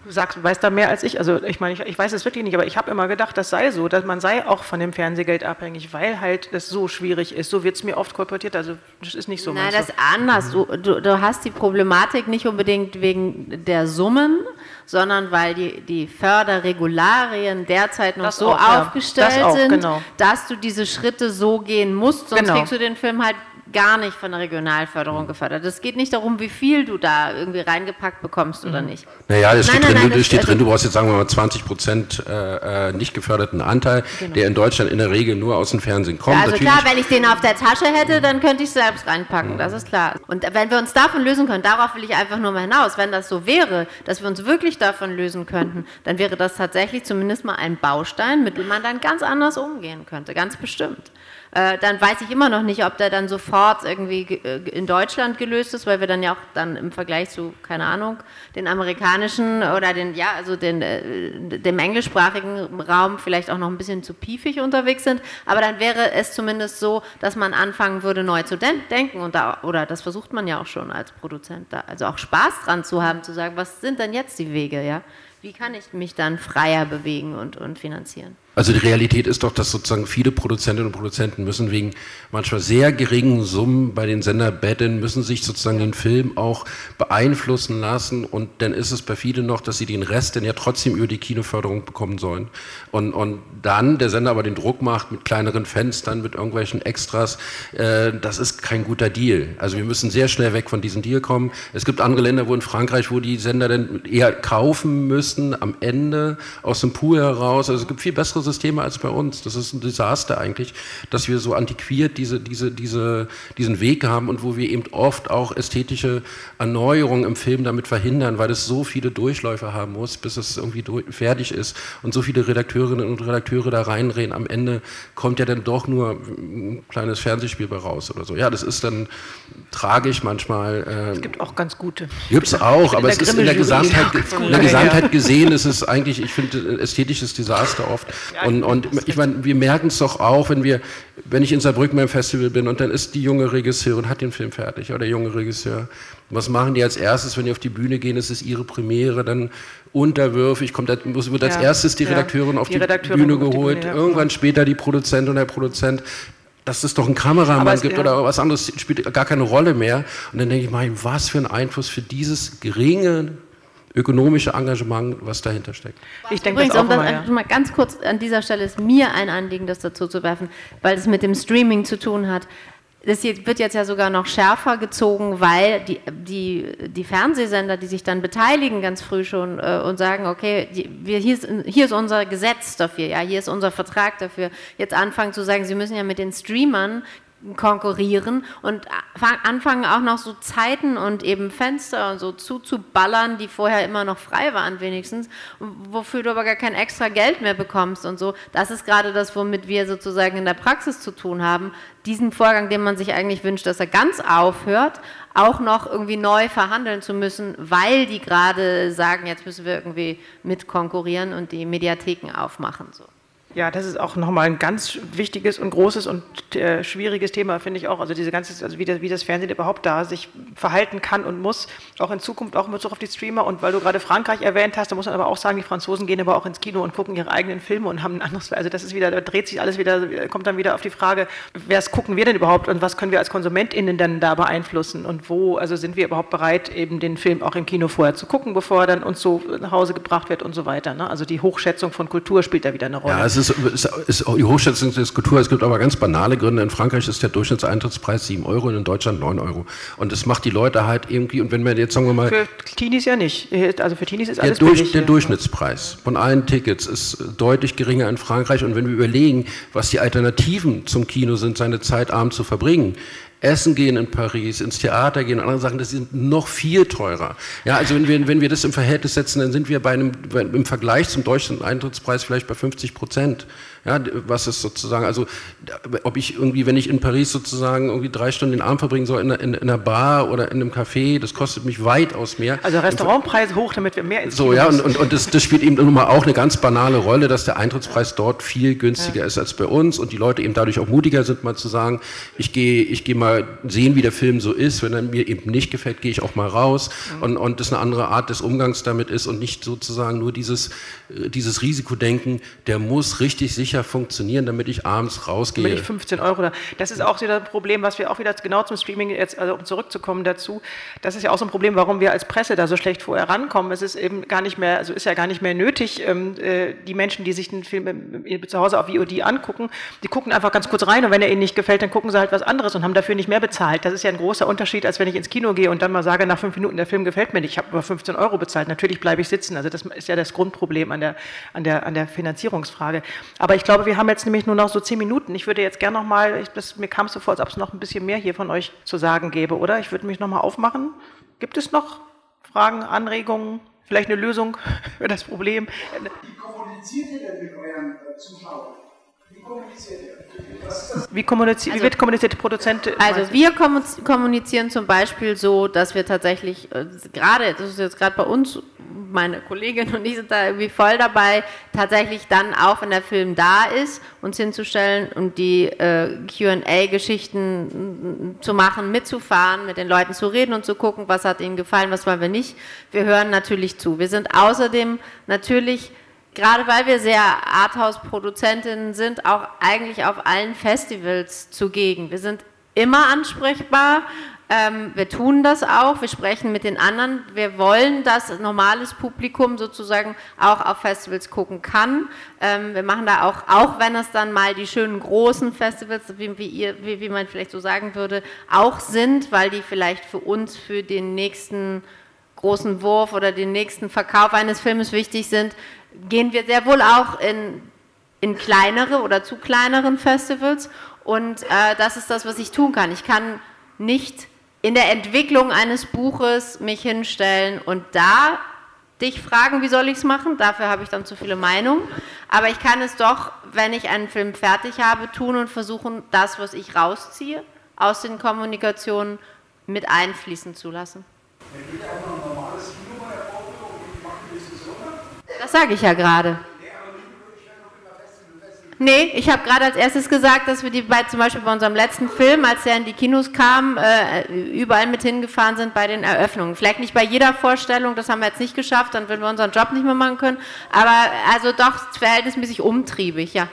Du sagst, du weißt da mehr als ich. Also ich meine, ich, ich weiß es wirklich nicht, aber ich habe immer gedacht, das sei so, dass man sei auch von dem Fernsehgeld abhängig, weil halt es so schwierig ist. So wird es mir oft kolportiert. Also das ist nicht so. Nein, das ist anders. Du, du, du, hast die Problematik nicht unbedingt wegen der Summen, sondern weil die, die Förderregularien derzeit noch das so auch, aufgestellt ja. das auch, sind, genau. dass du diese Schritte so gehen musst, sonst genau. kriegst du den Film halt gar nicht von der Regionalförderung mhm. gefördert. Es geht nicht darum, wie viel du da irgendwie reingepackt bekommst oder mhm. nicht. Naja, es steht, nein, drin, nein, steht drin, du brauchst jetzt sagen wir mal 20 Prozent äh, äh, nicht geförderten Anteil, genau. der in Deutschland in der Regel nur aus dem Fernsehen kommt. Ja, also Natürlich. klar, wenn ich den auf der Tasche hätte, dann könnte ich es selbst reinpacken, mhm. das ist klar. Und wenn wir uns davon lösen können, darauf will ich einfach nur mal hinaus, wenn das so wäre, dass wir uns wirklich davon lösen könnten, dann wäre das tatsächlich zumindest mal ein Baustein, mit dem man dann ganz anders umgehen könnte, ganz bestimmt. Äh, dann weiß ich immer noch nicht, ob der dann sofort irgendwie äh, in Deutschland gelöst ist, weil wir dann ja auch dann im Vergleich zu, keine Ahnung, den amerikanischen oder den, ja, also den, äh, dem englischsprachigen Raum vielleicht auch noch ein bisschen zu piefig unterwegs sind. Aber dann wäre es zumindest so, dass man anfangen würde, neu zu denken und da, oder das versucht man ja auch schon als Produzent, da, also auch Spaß dran zu haben, zu sagen, was sind denn jetzt die Wege, ja? Wie kann ich mich dann freier bewegen und, und finanzieren? Also die Realität ist doch, dass sozusagen viele Produzentinnen und Produzenten müssen wegen manchmal sehr geringen Summen bei den Sender betteln, müssen sich sozusagen den Film auch beeinflussen lassen und dann ist es bei vielen noch, dass sie den Rest dann ja trotzdem über die Kinoförderung bekommen sollen. Und, und dann der Sender aber den Druck macht mit kleineren Fenstern, mit irgendwelchen Extras, äh, das ist kein guter Deal. Also wir müssen sehr schnell weg von diesem Deal kommen. Es gibt andere Länder, wo in Frankreich, wo die Sender dann eher kaufen müssen am Ende aus dem Pool heraus. Also es gibt viel bessere Systeme als bei uns. Das ist ein Desaster eigentlich, dass wir so antiquiert diese, diese, diese, diesen Weg haben und wo wir eben oft auch ästhetische Erneuerungen im Film damit verhindern, weil es so viele Durchläufe haben muss, bis es irgendwie fertig ist und so viele Redakteurinnen und Redakteure da reinreden. Am Ende kommt ja dann doch nur ein kleines Fernsehspiel bei raus oder so. Ja, das ist dann tragisch manchmal. Äh, es gibt auch ganz gute. Gibt es auch, aber es ist in der Gesamtheit, in der Gesamtheit gesehen, ist es eigentlich, ich finde, ästhetisches Desaster oft. Und, und ich meine, wir merken es doch auch, wenn wir, wenn ich in Saarbrücken beim Festival bin und dann ist die junge Regisseurin, hat den Film fertig, oder der junge Regisseur. Was machen die als erstes, wenn die auf die Bühne gehen? Es ist ihre Premiere, dann unterwürfig, kommt, wird als ja, erstes die Redakteurin ja, auf die, die Redakteurin Bühne geholt, die Bühne, irgendwann später die Produzentin und der Produzent dass es doch einen Kameramann es, gibt ja. oder was anderes spielt gar keine Rolle mehr. Und dann denke ich mal, was für ein Einfluss für dieses geringe ökonomische Engagement, was dahinter steckt. Ich denke Übrigens, das auch um mal, ja. mal ganz kurz an dieser Stelle ist mir ein Anliegen, das dazu zu werfen, weil es mit dem Streaming zu tun hat das wird jetzt ja sogar noch schärfer gezogen, weil die, die, die Fernsehsender, die sich dann beteiligen ganz früh schon äh, und sagen, okay, die, wir, hier, ist, hier ist unser Gesetz dafür, ja, hier ist unser Vertrag dafür, jetzt anfangen zu sagen, sie müssen ja mit den Streamern konkurrieren und anfangen auch noch so Zeiten und eben Fenster und so zuzuballern, die vorher immer noch frei waren wenigstens, wofür du aber gar kein extra Geld mehr bekommst und so. Das ist gerade das, womit wir sozusagen in der Praxis zu tun haben. Diesen Vorgang, den man sich eigentlich wünscht, dass er ganz aufhört, auch noch irgendwie neu verhandeln zu müssen, weil die gerade sagen, jetzt müssen wir irgendwie mit konkurrieren und die Mediatheken aufmachen. So. Ja, das ist auch nochmal ein ganz wichtiges und großes und äh, schwieriges Thema, finde ich auch. Also diese ganze, also wie das, wie das Fernsehen überhaupt da sich verhalten kann und muss, auch in Zukunft, auch in Bezug auf die Streamer. Und weil du gerade Frankreich erwähnt hast, da muss man aber auch sagen, die Franzosen gehen aber auch ins Kino und gucken ihre eigenen Filme und haben ein anderes, also das ist wieder, da dreht sich alles wieder, kommt dann wieder auf die Frage, wer gucken wir denn überhaupt und was können wir als KonsumentInnen dann da beeinflussen und wo, also sind wir überhaupt bereit, eben den Film auch im Kino vorher zu gucken, bevor er dann uns so nach Hause gebracht wird und so weiter. Ne? Also die Hochschätzung von Kultur spielt da wieder eine Rolle. Ja, ist ist, ist, die Hochschätzung der Kultur. Es gibt aber ganz banale Gründe. In Frankreich ist der Durchschnittseintrittspreis 7 Euro und in Deutschland 9 Euro. Und das macht die Leute halt irgendwie, und wenn wir jetzt sagen wir mal. Für Teenies ja nicht. Also für Teenies ist alles der, durch, billig, der ja. Durchschnittspreis von allen Tickets ist deutlich geringer in Frankreich. Und wenn wir überlegen, was die Alternativen zum Kino sind, seine Zeit abends zu verbringen, Essen gehen in Paris, ins Theater gehen, andere Sachen, das sind noch viel teurer. Ja, also wenn wir, wenn wir das im Verhältnis setzen, dann sind wir bei einem, im Vergleich zum deutschen Eintrittspreis vielleicht bei 50 Prozent. Ja, was ist sozusagen, also ob ich irgendwie, wenn ich in Paris sozusagen irgendwie drei Stunden den Abend verbringen soll in, in, in einer Bar oder in einem Café, das kostet mich weitaus mehr. Also Restaurantpreis hoch, damit wir mehr ins So, ja, und, und, und das, das spielt eben nun mal auch eine ganz banale Rolle, dass der Eintrittspreis dort viel günstiger ja. ist als bei uns und die Leute eben dadurch auch mutiger sind, mal zu sagen, ich gehe ich gehe mal sehen, wie der Film so ist. Wenn er mir eben nicht gefällt, gehe ich auch mal raus mhm. und, und das eine andere Art des Umgangs damit ist und nicht sozusagen nur dieses, äh, dieses Risikodenken, der muss richtig sicher sicher funktionieren, damit ich abends rausgehe. Damit ich 15 Euro da. Das ist auch wieder ein Problem, was wir auch wieder genau zum Streaming jetzt, also um zurückzukommen dazu. Das ist ja auch so ein Problem, warum wir als Presse da so schlecht vorher rankommen. Es ist eben gar nicht mehr, also ist ja gar nicht mehr nötig, ähm, äh, die Menschen, die sich den Film zu Hause auf VOD angucken, die gucken einfach ganz kurz rein und wenn er ihnen nicht gefällt, dann gucken sie halt was anderes und haben dafür nicht mehr bezahlt. Das ist ja ein großer Unterschied, als wenn ich ins Kino gehe und dann mal sage, nach fünf Minuten der Film gefällt mir nicht, ich habe aber 15 Euro bezahlt. Natürlich bleibe ich sitzen. Also das ist ja das Grundproblem an der, an der, an der Finanzierungsfrage. Aber ich glaube, wir haben jetzt nämlich nur noch so zehn Minuten. Ich würde jetzt gerne noch mal, ich, das, mir kam es so vor, als ob es noch ein bisschen mehr hier von euch zu sagen gäbe, oder? Ich würde mich noch mal aufmachen. Gibt es noch Fragen, Anregungen, vielleicht eine Lösung für das Problem? Wie kommuniziert ihr denn mit euren äh, Zuschauern? Wie kommuniziert also, wie wird kommuniziert Produzent? Also wir kommunizieren zum Beispiel so, dass wir tatsächlich äh, gerade, das ist jetzt gerade bei uns, meine Kollegin und ich sind da irgendwie voll dabei, tatsächlich dann auch, wenn der Film da ist, uns hinzustellen und die äh, Q&A-Geschichten zu machen, mitzufahren, mit den Leuten zu reden und zu gucken, was hat ihnen gefallen, was wollen wir nicht. Wir hören natürlich zu. Wir sind außerdem natürlich gerade weil wir sehr Arthouse-Produzentinnen sind, auch eigentlich auf allen Festivals zugegen. Wir sind immer ansprechbar. Ähm, wir tun das auch, wir sprechen mit den anderen. Wir wollen, dass normales Publikum sozusagen auch auf Festivals gucken kann. Ähm, wir machen da auch, auch wenn es dann mal die schönen großen Festivals, wie, wie, ihr, wie, wie man vielleicht so sagen würde, auch sind, weil die vielleicht für uns für den nächsten großen Wurf oder den nächsten Verkauf eines Filmes wichtig sind, gehen wir sehr wohl auch in, in kleinere oder zu kleineren Festivals. Und äh, das ist das, was ich tun kann. Ich kann nicht in der Entwicklung eines Buches mich hinstellen und da dich fragen, wie soll ich es machen. Dafür habe ich dann zu viele Meinungen. Aber ich kann es doch, wenn ich einen Film fertig habe, tun und versuchen, das, was ich rausziehe, aus den Kommunikationen mit einfließen zu lassen. Wenn auch noch ein normales Kino bei der das sage ich ja gerade. Nee, ich habe gerade als erstes gesagt, dass wir die bei, zum Beispiel bei unserem letzten Film, als der in die Kinos kam, äh, überall mit hingefahren sind bei den Eröffnungen. Vielleicht nicht bei jeder Vorstellung, das haben wir jetzt nicht geschafft, dann würden wir unseren Job nicht mehr machen können. Aber also doch verhältnismäßig umtriebig, ja.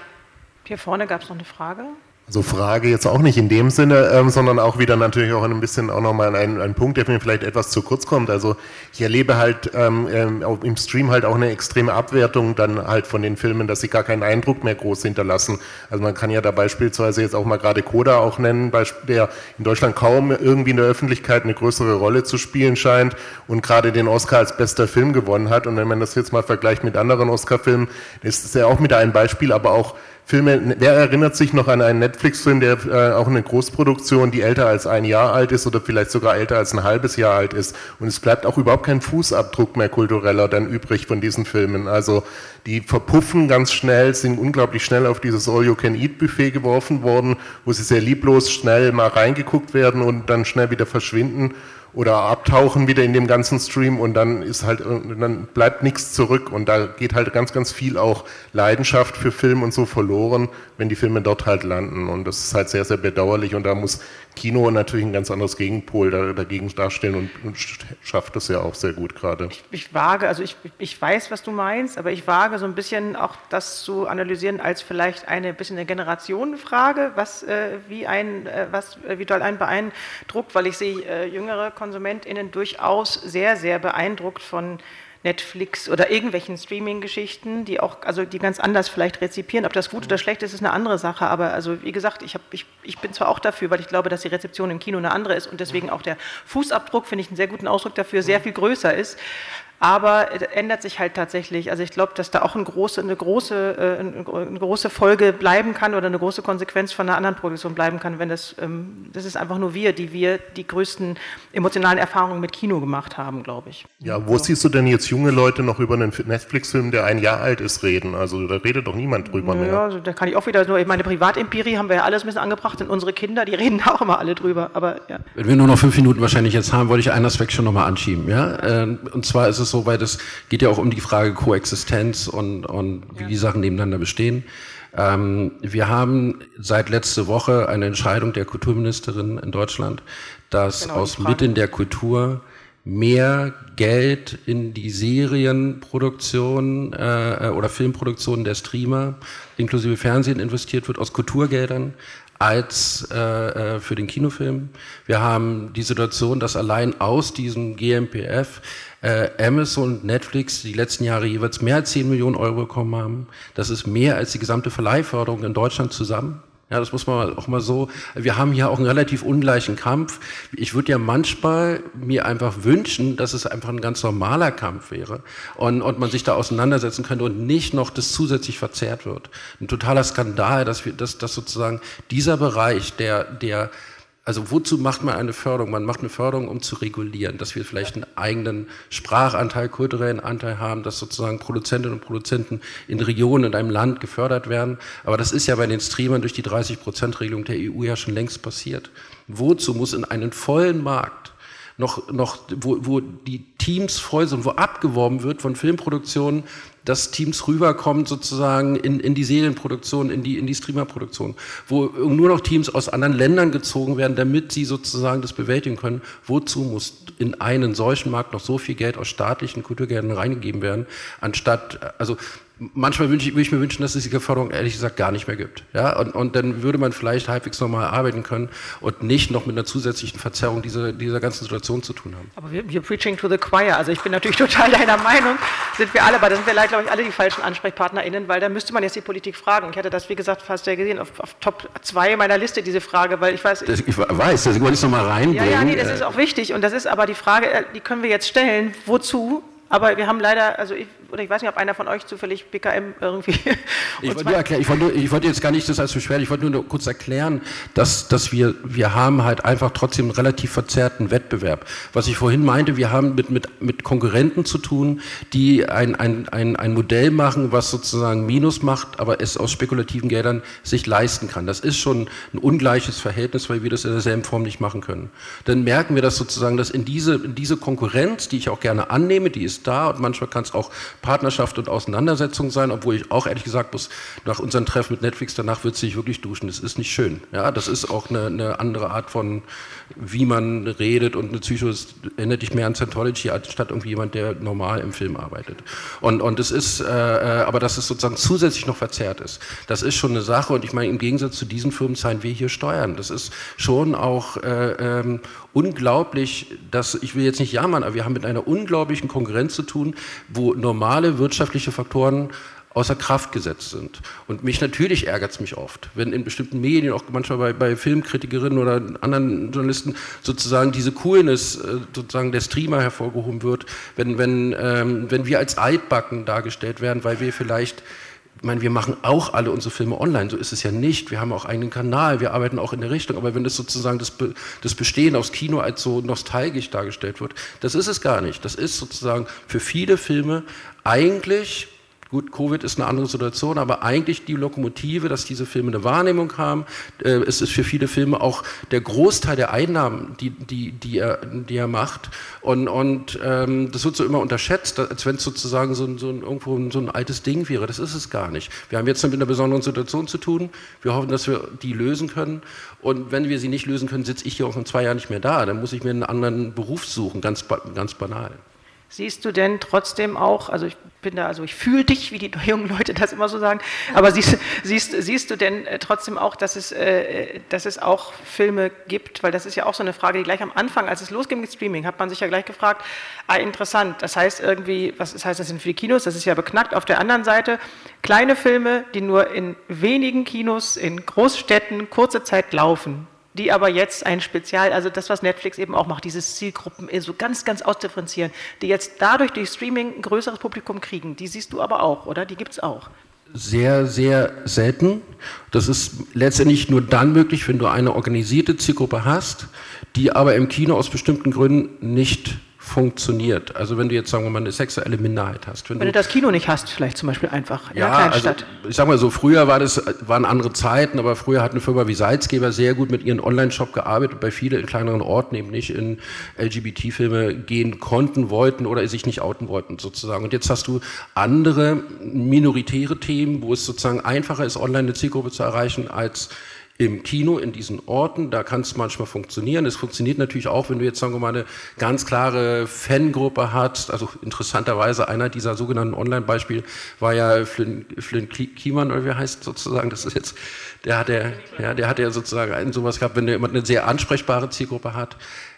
Hier vorne gab es noch eine Frage. Also Frage jetzt auch nicht in dem Sinne, ähm, sondern auch wieder natürlich auch ein bisschen auch nochmal ein, ein Punkt, der mir vielleicht etwas zu kurz kommt. Also ich erlebe halt ähm, ähm im Stream halt auch eine extreme Abwertung dann halt von den Filmen, dass sie gar keinen Eindruck mehr groß hinterlassen. Also man kann ja da beispielsweise jetzt auch mal gerade Koda auch nennen, der in Deutschland kaum irgendwie in der Öffentlichkeit eine größere Rolle zu spielen scheint und gerade den Oscar als bester Film gewonnen hat. Und wenn man das jetzt mal vergleicht mit anderen Oscar-Filmen, ist das ja auch wieder ein Beispiel, aber auch Filme, wer erinnert sich noch an einen Netflix-Film, der äh, auch eine Großproduktion, die älter als ein Jahr alt ist oder vielleicht sogar älter als ein halbes Jahr alt ist und es bleibt auch überhaupt kein Fußabdruck mehr kultureller dann übrig von diesen Filmen. Also die verpuffen ganz schnell, sind unglaublich schnell auf dieses All-You-Can-Eat-Buffet geworfen worden, wo sie sehr lieblos schnell mal reingeguckt werden und dann schnell wieder verschwinden oder abtauchen wieder in dem ganzen Stream und dann ist halt, dann bleibt nichts zurück und da geht halt ganz, ganz viel auch Leidenschaft für Film und so verloren, wenn die Filme dort halt landen. Und das ist halt sehr, sehr bedauerlich und da muss Kino natürlich ein ganz anderes Gegenpol dagegen darstellen und, und schafft das ja auch sehr gut gerade. Ich, ich, wage, also ich, ich weiß, was du meinst, aber ich wage so ein bisschen auch das zu analysieren als vielleicht eine bisschen eine Generationenfrage, was äh, wie ein, äh, was äh, wie doll einen beeindruckt, weil ich sehe äh, jüngere KonsumentInnen durchaus sehr, sehr beeindruckt von Netflix oder irgendwelchen Streaming-Geschichten, die auch, also die ganz anders vielleicht rezipieren. Ob das gut oder schlecht ist, ist eine andere Sache. Aber also wie gesagt, ich, hab, ich, ich bin zwar auch dafür, weil ich glaube, dass die Rezeption im Kino eine andere ist und deswegen auch der Fußabdruck, finde ich einen sehr guten Ausdruck dafür, sehr viel größer ist. Aber es ändert sich halt tatsächlich. Also ich glaube, dass da auch eine große, eine, große, äh, eine große Folge bleiben kann oder eine große Konsequenz von einer anderen Produktion bleiben kann, wenn das, ähm, das ist einfach nur wir, die wir die größten emotionalen Erfahrungen mit Kino gemacht haben, glaube ich. Ja, wo so. siehst du denn jetzt junge Leute noch über einen Netflix-Film, der ein Jahr alt ist, reden? Also da redet doch niemand drüber ja, mehr. Ja, also da kann ich auch wieder nur, meine Privatempirie haben wir ja alles ein bisschen angebracht und unsere Kinder, die reden auch immer alle drüber. Aber, ja. Wenn wir nur noch fünf Minuten wahrscheinlich jetzt haben, wollte ich einen Aspekt schon nochmal anschieben. Ja? Ähm, und zwar ist es so, weil das geht ja auch um die Frage Koexistenz und, und wie ja. die Sachen nebeneinander bestehen. Ähm, wir haben seit letzte Woche eine Entscheidung der Kulturministerin in Deutschland, dass genau, aus Mitteln der Kultur mehr Geld in die Serienproduktion äh, oder Filmproduktion der Streamer inklusive Fernsehen investiert wird aus Kulturgeldern als äh, äh, für den Kinofilm. Wir haben die Situation, dass allein aus diesem GMPF äh, Amazon und Netflix die letzten Jahre jeweils mehr als 10 Millionen Euro bekommen haben. Das ist mehr als die gesamte Verleihförderung in Deutschland zusammen. Ja, das muss man auch mal so. Wir haben hier auch einen relativ ungleichen Kampf. Ich würde ja manchmal mir einfach wünschen, dass es einfach ein ganz normaler Kampf wäre und, und man sich da auseinandersetzen könnte und nicht noch das zusätzlich verzerrt wird. Ein totaler Skandal, dass wir, dass, dass sozusagen dieser Bereich, der, der also wozu macht man eine Förderung? Man macht eine Förderung, um zu regulieren, dass wir vielleicht einen eigenen Sprachanteil, kulturellen Anteil haben, dass sozusagen Produzentinnen und Produzenten in Regionen in einem Land gefördert werden. Aber das ist ja bei den Streamern durch die 30-Prozent-Regelung der EU ja schon längst passiert. Wozu muss in einen vollen Markt noch, noch wo, wo die Teams voll sind, wo abgeworben wird von Filmproduktionen, dass Teams rüberkommen sozusagen in, in die Serienproduktion, in die, in die Streamerproduktion, wo nur noch Teams aus anderen Ländern gezogen werden, damit sie sozusagen das bewältigen können. Wozu muss in einen solchen Markt noch so viel Geld aus staatlichen Kulturgeldern reingegeben werden, anstatt, also manchmal würde ich, würde ich, mir wünschen, dass es diese Förderung ehrlich gesagt gar nicht mehr gibt. Ja? Und, und, dann würde man vielleicht halbwegs normal arbeiten können und nicht noch mit einer zusätzlichen Verzerrung dieser, dieser ganzen Situation zu tun haben. Aber wir, wir preaching to the choir. Also ich bin natürlich total deiner Meinung, sind wir alle, aber da sind wir leider, glaube ich, alle die falschen AnsprechpartnerInnen, weil da müsste man jetzt die Politik fragen. Ich hatte das, wie gesagt, fast ja gesehen, auf, auf Top 2 meiner Liste, diese Frage, weil ich weiß... Das, ich weiß, das wollte ich noch mal reinbringen. Ja, ja, nee, das ist auch wichtig und das ist aber die Frage, äh, die können wir jetzt stellen, wozu aber wir haben leider, also ich, oder ich weiß nicht, ob einer von euch zufällig BKM irgendwie. Ich wollte, erklären, ich, wollte, ich wollte, jetzt gar nicht das als Beschwerde, ich wollte nur kurz erklären, dass, dass wir, wir haben halt einfach trotzdem einen relativ verzerrten Wettbewerb. Was ich vorhin meinte, wir haben mit, mit, mit Konkurrenten zu tun, die ein, ein, ein, ein Modell machen, was sozusagen Minus macht, aber es aus spekulativen Geldern sich leisten kann. Das ist schon ein ungleiches Verhältnis, weil wir das in derselben Form nicht machen können. Dann merken wir das sozusagen, dass in diese, in diese Konkurrenz, die ich auch gerne annehme, die ist da und manchmal kann es auch Partnerschaft und Auseinandersetzung sein, obwohl ich auch ehrlich gesagt muss, nach unserem Treffen mit Netflix danach wird sich wirklich duschen. Das ist nicht schön. Ja, das ist auch eine, eine andere Art von, wie man redet und eine Psycho erinnert dich mehr an Scientology anstatt irgendwie jemand, der normal im Film arbeitet. Und, und es ist, äh, äh, aber dass es sozusagen zusätzlich noch verzerrt ist, das ist schon eine Sache und ich meine, im Gegensatz zu diesen Firmen zahlen wir hier Steuern. Das ist schon auch äh, ähm, unglaublich, dass, ich will jetzt nicht jammern, aber wir haben mit einer unglaublichen Konkurrenz zu tun, wo normale wirtschaftliche Faktoren außer Kraft gesetzt sind. Und mich natürlich ärgert es mich oft, wenn in bestimmten Medien, auch manchmal bei, bei Filmkritikerinnen oder anderen Journalisten, sozusagen diese Coolness äh, sozusagen der Streamer hervorgehoben wird, wenn, wenn, ähm, wenn wir als altbacken dargestellt werden, weil wir vielleicht ich meine, wir machen auch alle unsere Filme online, so ist es ja nicht. Wir haben auch einen Kanal, wir arbeiten auch in der Richtung, aber wenn das sozusagen das, Be das Bestehen aufs Kino als so nostalgisch dargestellt wird, das ist es gar nicht. Das ist sozusagen für viele Filme eigentlich Gut, Covid ist eine andere Situation, aber eigentlich die Lokomotive, dass diese Filme eine Wahrnehmung haben. Äh, es ist für viele Filme auch der Großteil der Einnahmen, die, die, die, er, die er macht. Und, und ähm, das wird so immer unterschätzt, als wenn es sozusagen so, so ein, irgendwo so ein altes Ding wäre. Das ist es gar nicht. Wir haben jetzt mit einer besonderen Situation zu tun. Wir hoffen, dass wir die lösen können. Und wenn wir sie nicht lösen können, sitze ich hier auch in zwei Jahren nicht mehr da. Dann muss ich mir einen anderen Beruf suchen, ganz, ganz banal. Siehst du denn trotzdem auch, also ich bin da, also ich fühle dich, wie die jungen Leute das immer so sagen, aber siehst, siehst, siehst du denn äh, trotzdem auch, dass es, äh, dass es auch Filme gibt, weil das ist ja auch so eine Frage, die gleich am Anfang, als es losging mit Streaming, hat man sich ja gleich gefragt, ah interessant, das heißt irgendwie, was das heißt das sind für die Kinos, das ist ja beknackt, auf der anderen Seite kleine Filme, die nur in wenigen Kinos, in Großstädten kurze Zeit laufen, die aber jetzt ein Spezial, also das, was Netflix eben auch macht, dieses Zielgruppen so ganz, ganz ausdifferenzieren, die jetzt dadurch durch Streaming ein größeres Publikum kriegen, die siehst du aber auch, oder? Die gibt es auch. Sehr, sehr selten. Das ist letztendlich nur dann möglich, wenn du eine organisierte Zielgruppe hast, die aber im Kino aus bestimmten Gründen nicht funktioniert. Also wenn du jetzt, sagen wir mal, eine sexuelle Minderheit hast. Wenn, wenn du, du, das Kino nicht hast, vielleicht zum Beispiel einfach in ja, der Kleinstadt. Also, ich sag mal so, früher war das, waren andere Zeiten, aber früher hat eine Firma wie Salzgeber sehr gut mit ihrem Online-Shop gearbeitet, bei vielen in kleineren Orten eben nicht in LGBT-Filme gehen konnten, wollten oder sich nicht outen wollten sozusagen. Und jetzt hast du andere minoritäre Themen, wo es sozusagen einfacher ist, online eine Zielgruppe zu erreichen als im Kino, in diesen Orten, da kann es manchmal funktionieren. Es funktioniert natürlich auch, wenn du jetzt, sagen wir mal, eine ganz klare Fangruppe hast. Also interessanterweise einer dieser sogenannten Online-Beispiele war ja Flynn, Flynn Kiemann, oder wie heißt sozusagen, das ist jetzt, der hat ja, ja, der hat ja sozusagen einen sowas gehabt, wenn jemand eine sehr ansprechbare Zielgruppe hat.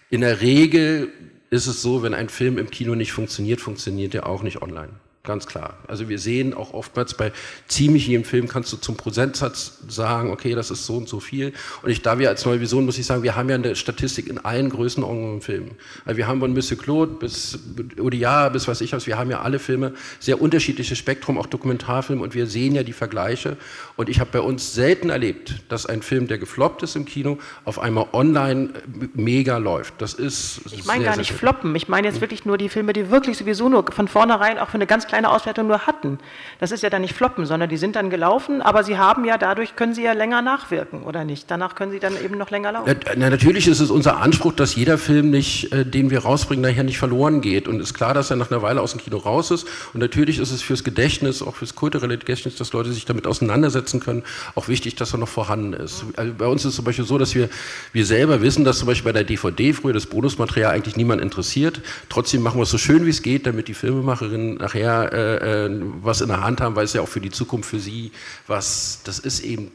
In der Regel ist es so, wenn ein Film im Kino nicht funktioniert, funktioniert er auch nicht online. Ganz klar. Also wir sehen auch oftmals bei ziemlich jedem Film kannst du zum Prozentsatz sagen, okay, das ist so und so viel. Und ich, da wir als Neue Vision, muss ich sagen, wir haben ja eine Statistik in allen Größenordnungen im Film. Also wir haben von Monsieur Claude bis Odia bis was ich was, wir haben ja alle Filme, sehr unterschiedliches Spektrum, auch Dokumentarfilme und wir sehen ja die Vergleiche. Und ich habe bei uns selten erlebt, dass ein Film, der gefloppt ist im Kino, auf einmal online mega läuft. Das ist Ich meine gar nicht floppen, ich meine jetzt wirklich nur die Filme, die wirklich sowieso nur von vornherein auch für eine ganz kleine kleine Auswertung nur hatten. Das ist ja dann nicht floppen, sondern die sind dann gelaufen, aber sie haben ja dadurch, können sie ja länger nachwirken, oder nicht? Danach können sie dann eben noch länger laufen. Na, natürlich ist es unser Anspruch, dass jeder Film, nicht, äh, den wir rausbringen, nachher nicht verloren geht. Und ist klar, dass er nach einer Weile aus dem Kino raus ist. Und natürlich ist es fürs Gedächtnis, auch fürs kulturelle Gedächtnis, dass Leute sich damit auseinandersetzen können, auch wichtig, dass er noch vorhanden ist. Also bei uns ist es zum Beispiel so, dass wir, wir selber wissen, dass zum Beispiel bei der DVD früher das Bonusmaterial eigentlich niemand interessiert. Trotzdem machen wir es so schön, wie es geht, damit die Filmemacherinnen nachher äh, äh, was in der Hand haben, weil es ja auch für die Zukunft für sie was, das ist eben,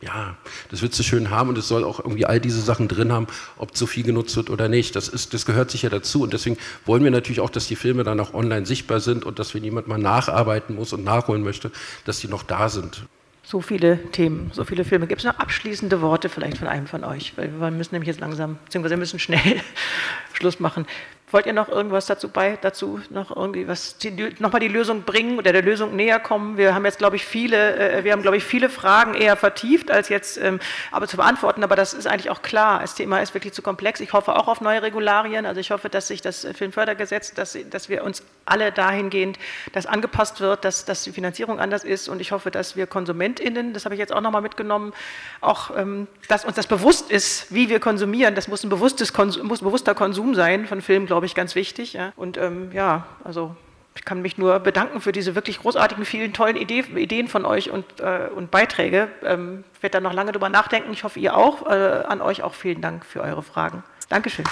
ja, das wird sie schön haben und es soll auch irgendwie all diese Sachen drin haben, ob zu viel genutzt wird oder nicht. Das, ist, das gehört sicher dazu und deswegen wollen wir natürlich auch, dass die Filme dann auch online sichtbar sind und dass wenn jemand mal nacharbeiten muss und nachholen möchte, dass die noch da sind. So viele Themen, so viele Filme. Gibt es noch abschließende Worte vielleicht von einem von euch? Weil wir müssen nämlich jetzt langsam, beziehungsweise müssen schnell Schluss machen. Wollt ihr noch irgendwas dazu bei, dazu noch irgendwie was, nochmal die Lösung bringen oder der Lösung näher kommen? Wir haben jetzt, glaube ich, viele, äh, wir haben, glaube ich, viele Fragen eher vertieft, als jetzt ähm, aber zu beantworten. Aber das ist eigentlich auch klar. Das Thema ist wirklich zu komplex. Ich hoffe auch auf neue Regularien. Also ich hoffe, dass sich das Filmfördergesetz, dass, dass wir uns alle dahingehend, dass angepasst wird, dass, dass die Finanzierung anders ist. Und ich hoffe, dass wir KonsumentInnen, das habe ich jetzt auch nochmal mitgenommen, auch, ähm, dass uns das bewusst ist, wie wir konsumieren. Das muss ein bewusstes, muss ein bewusster Konsum sein von Filmen, glaube ich glaube ich, ganz wichtig. Ja. Und ähm, ja, also ich kann mich nur bedanken für diese wirklich großartigen, vielen tollen Idee, Ideen von euch und, äh, und Beiträge. Ähm, ich werde da noch lange drüber nachdenken. Ich hoffe, ihr auch. Äh, an euch auch vielen Dank für eure Fragen. Dankeschön.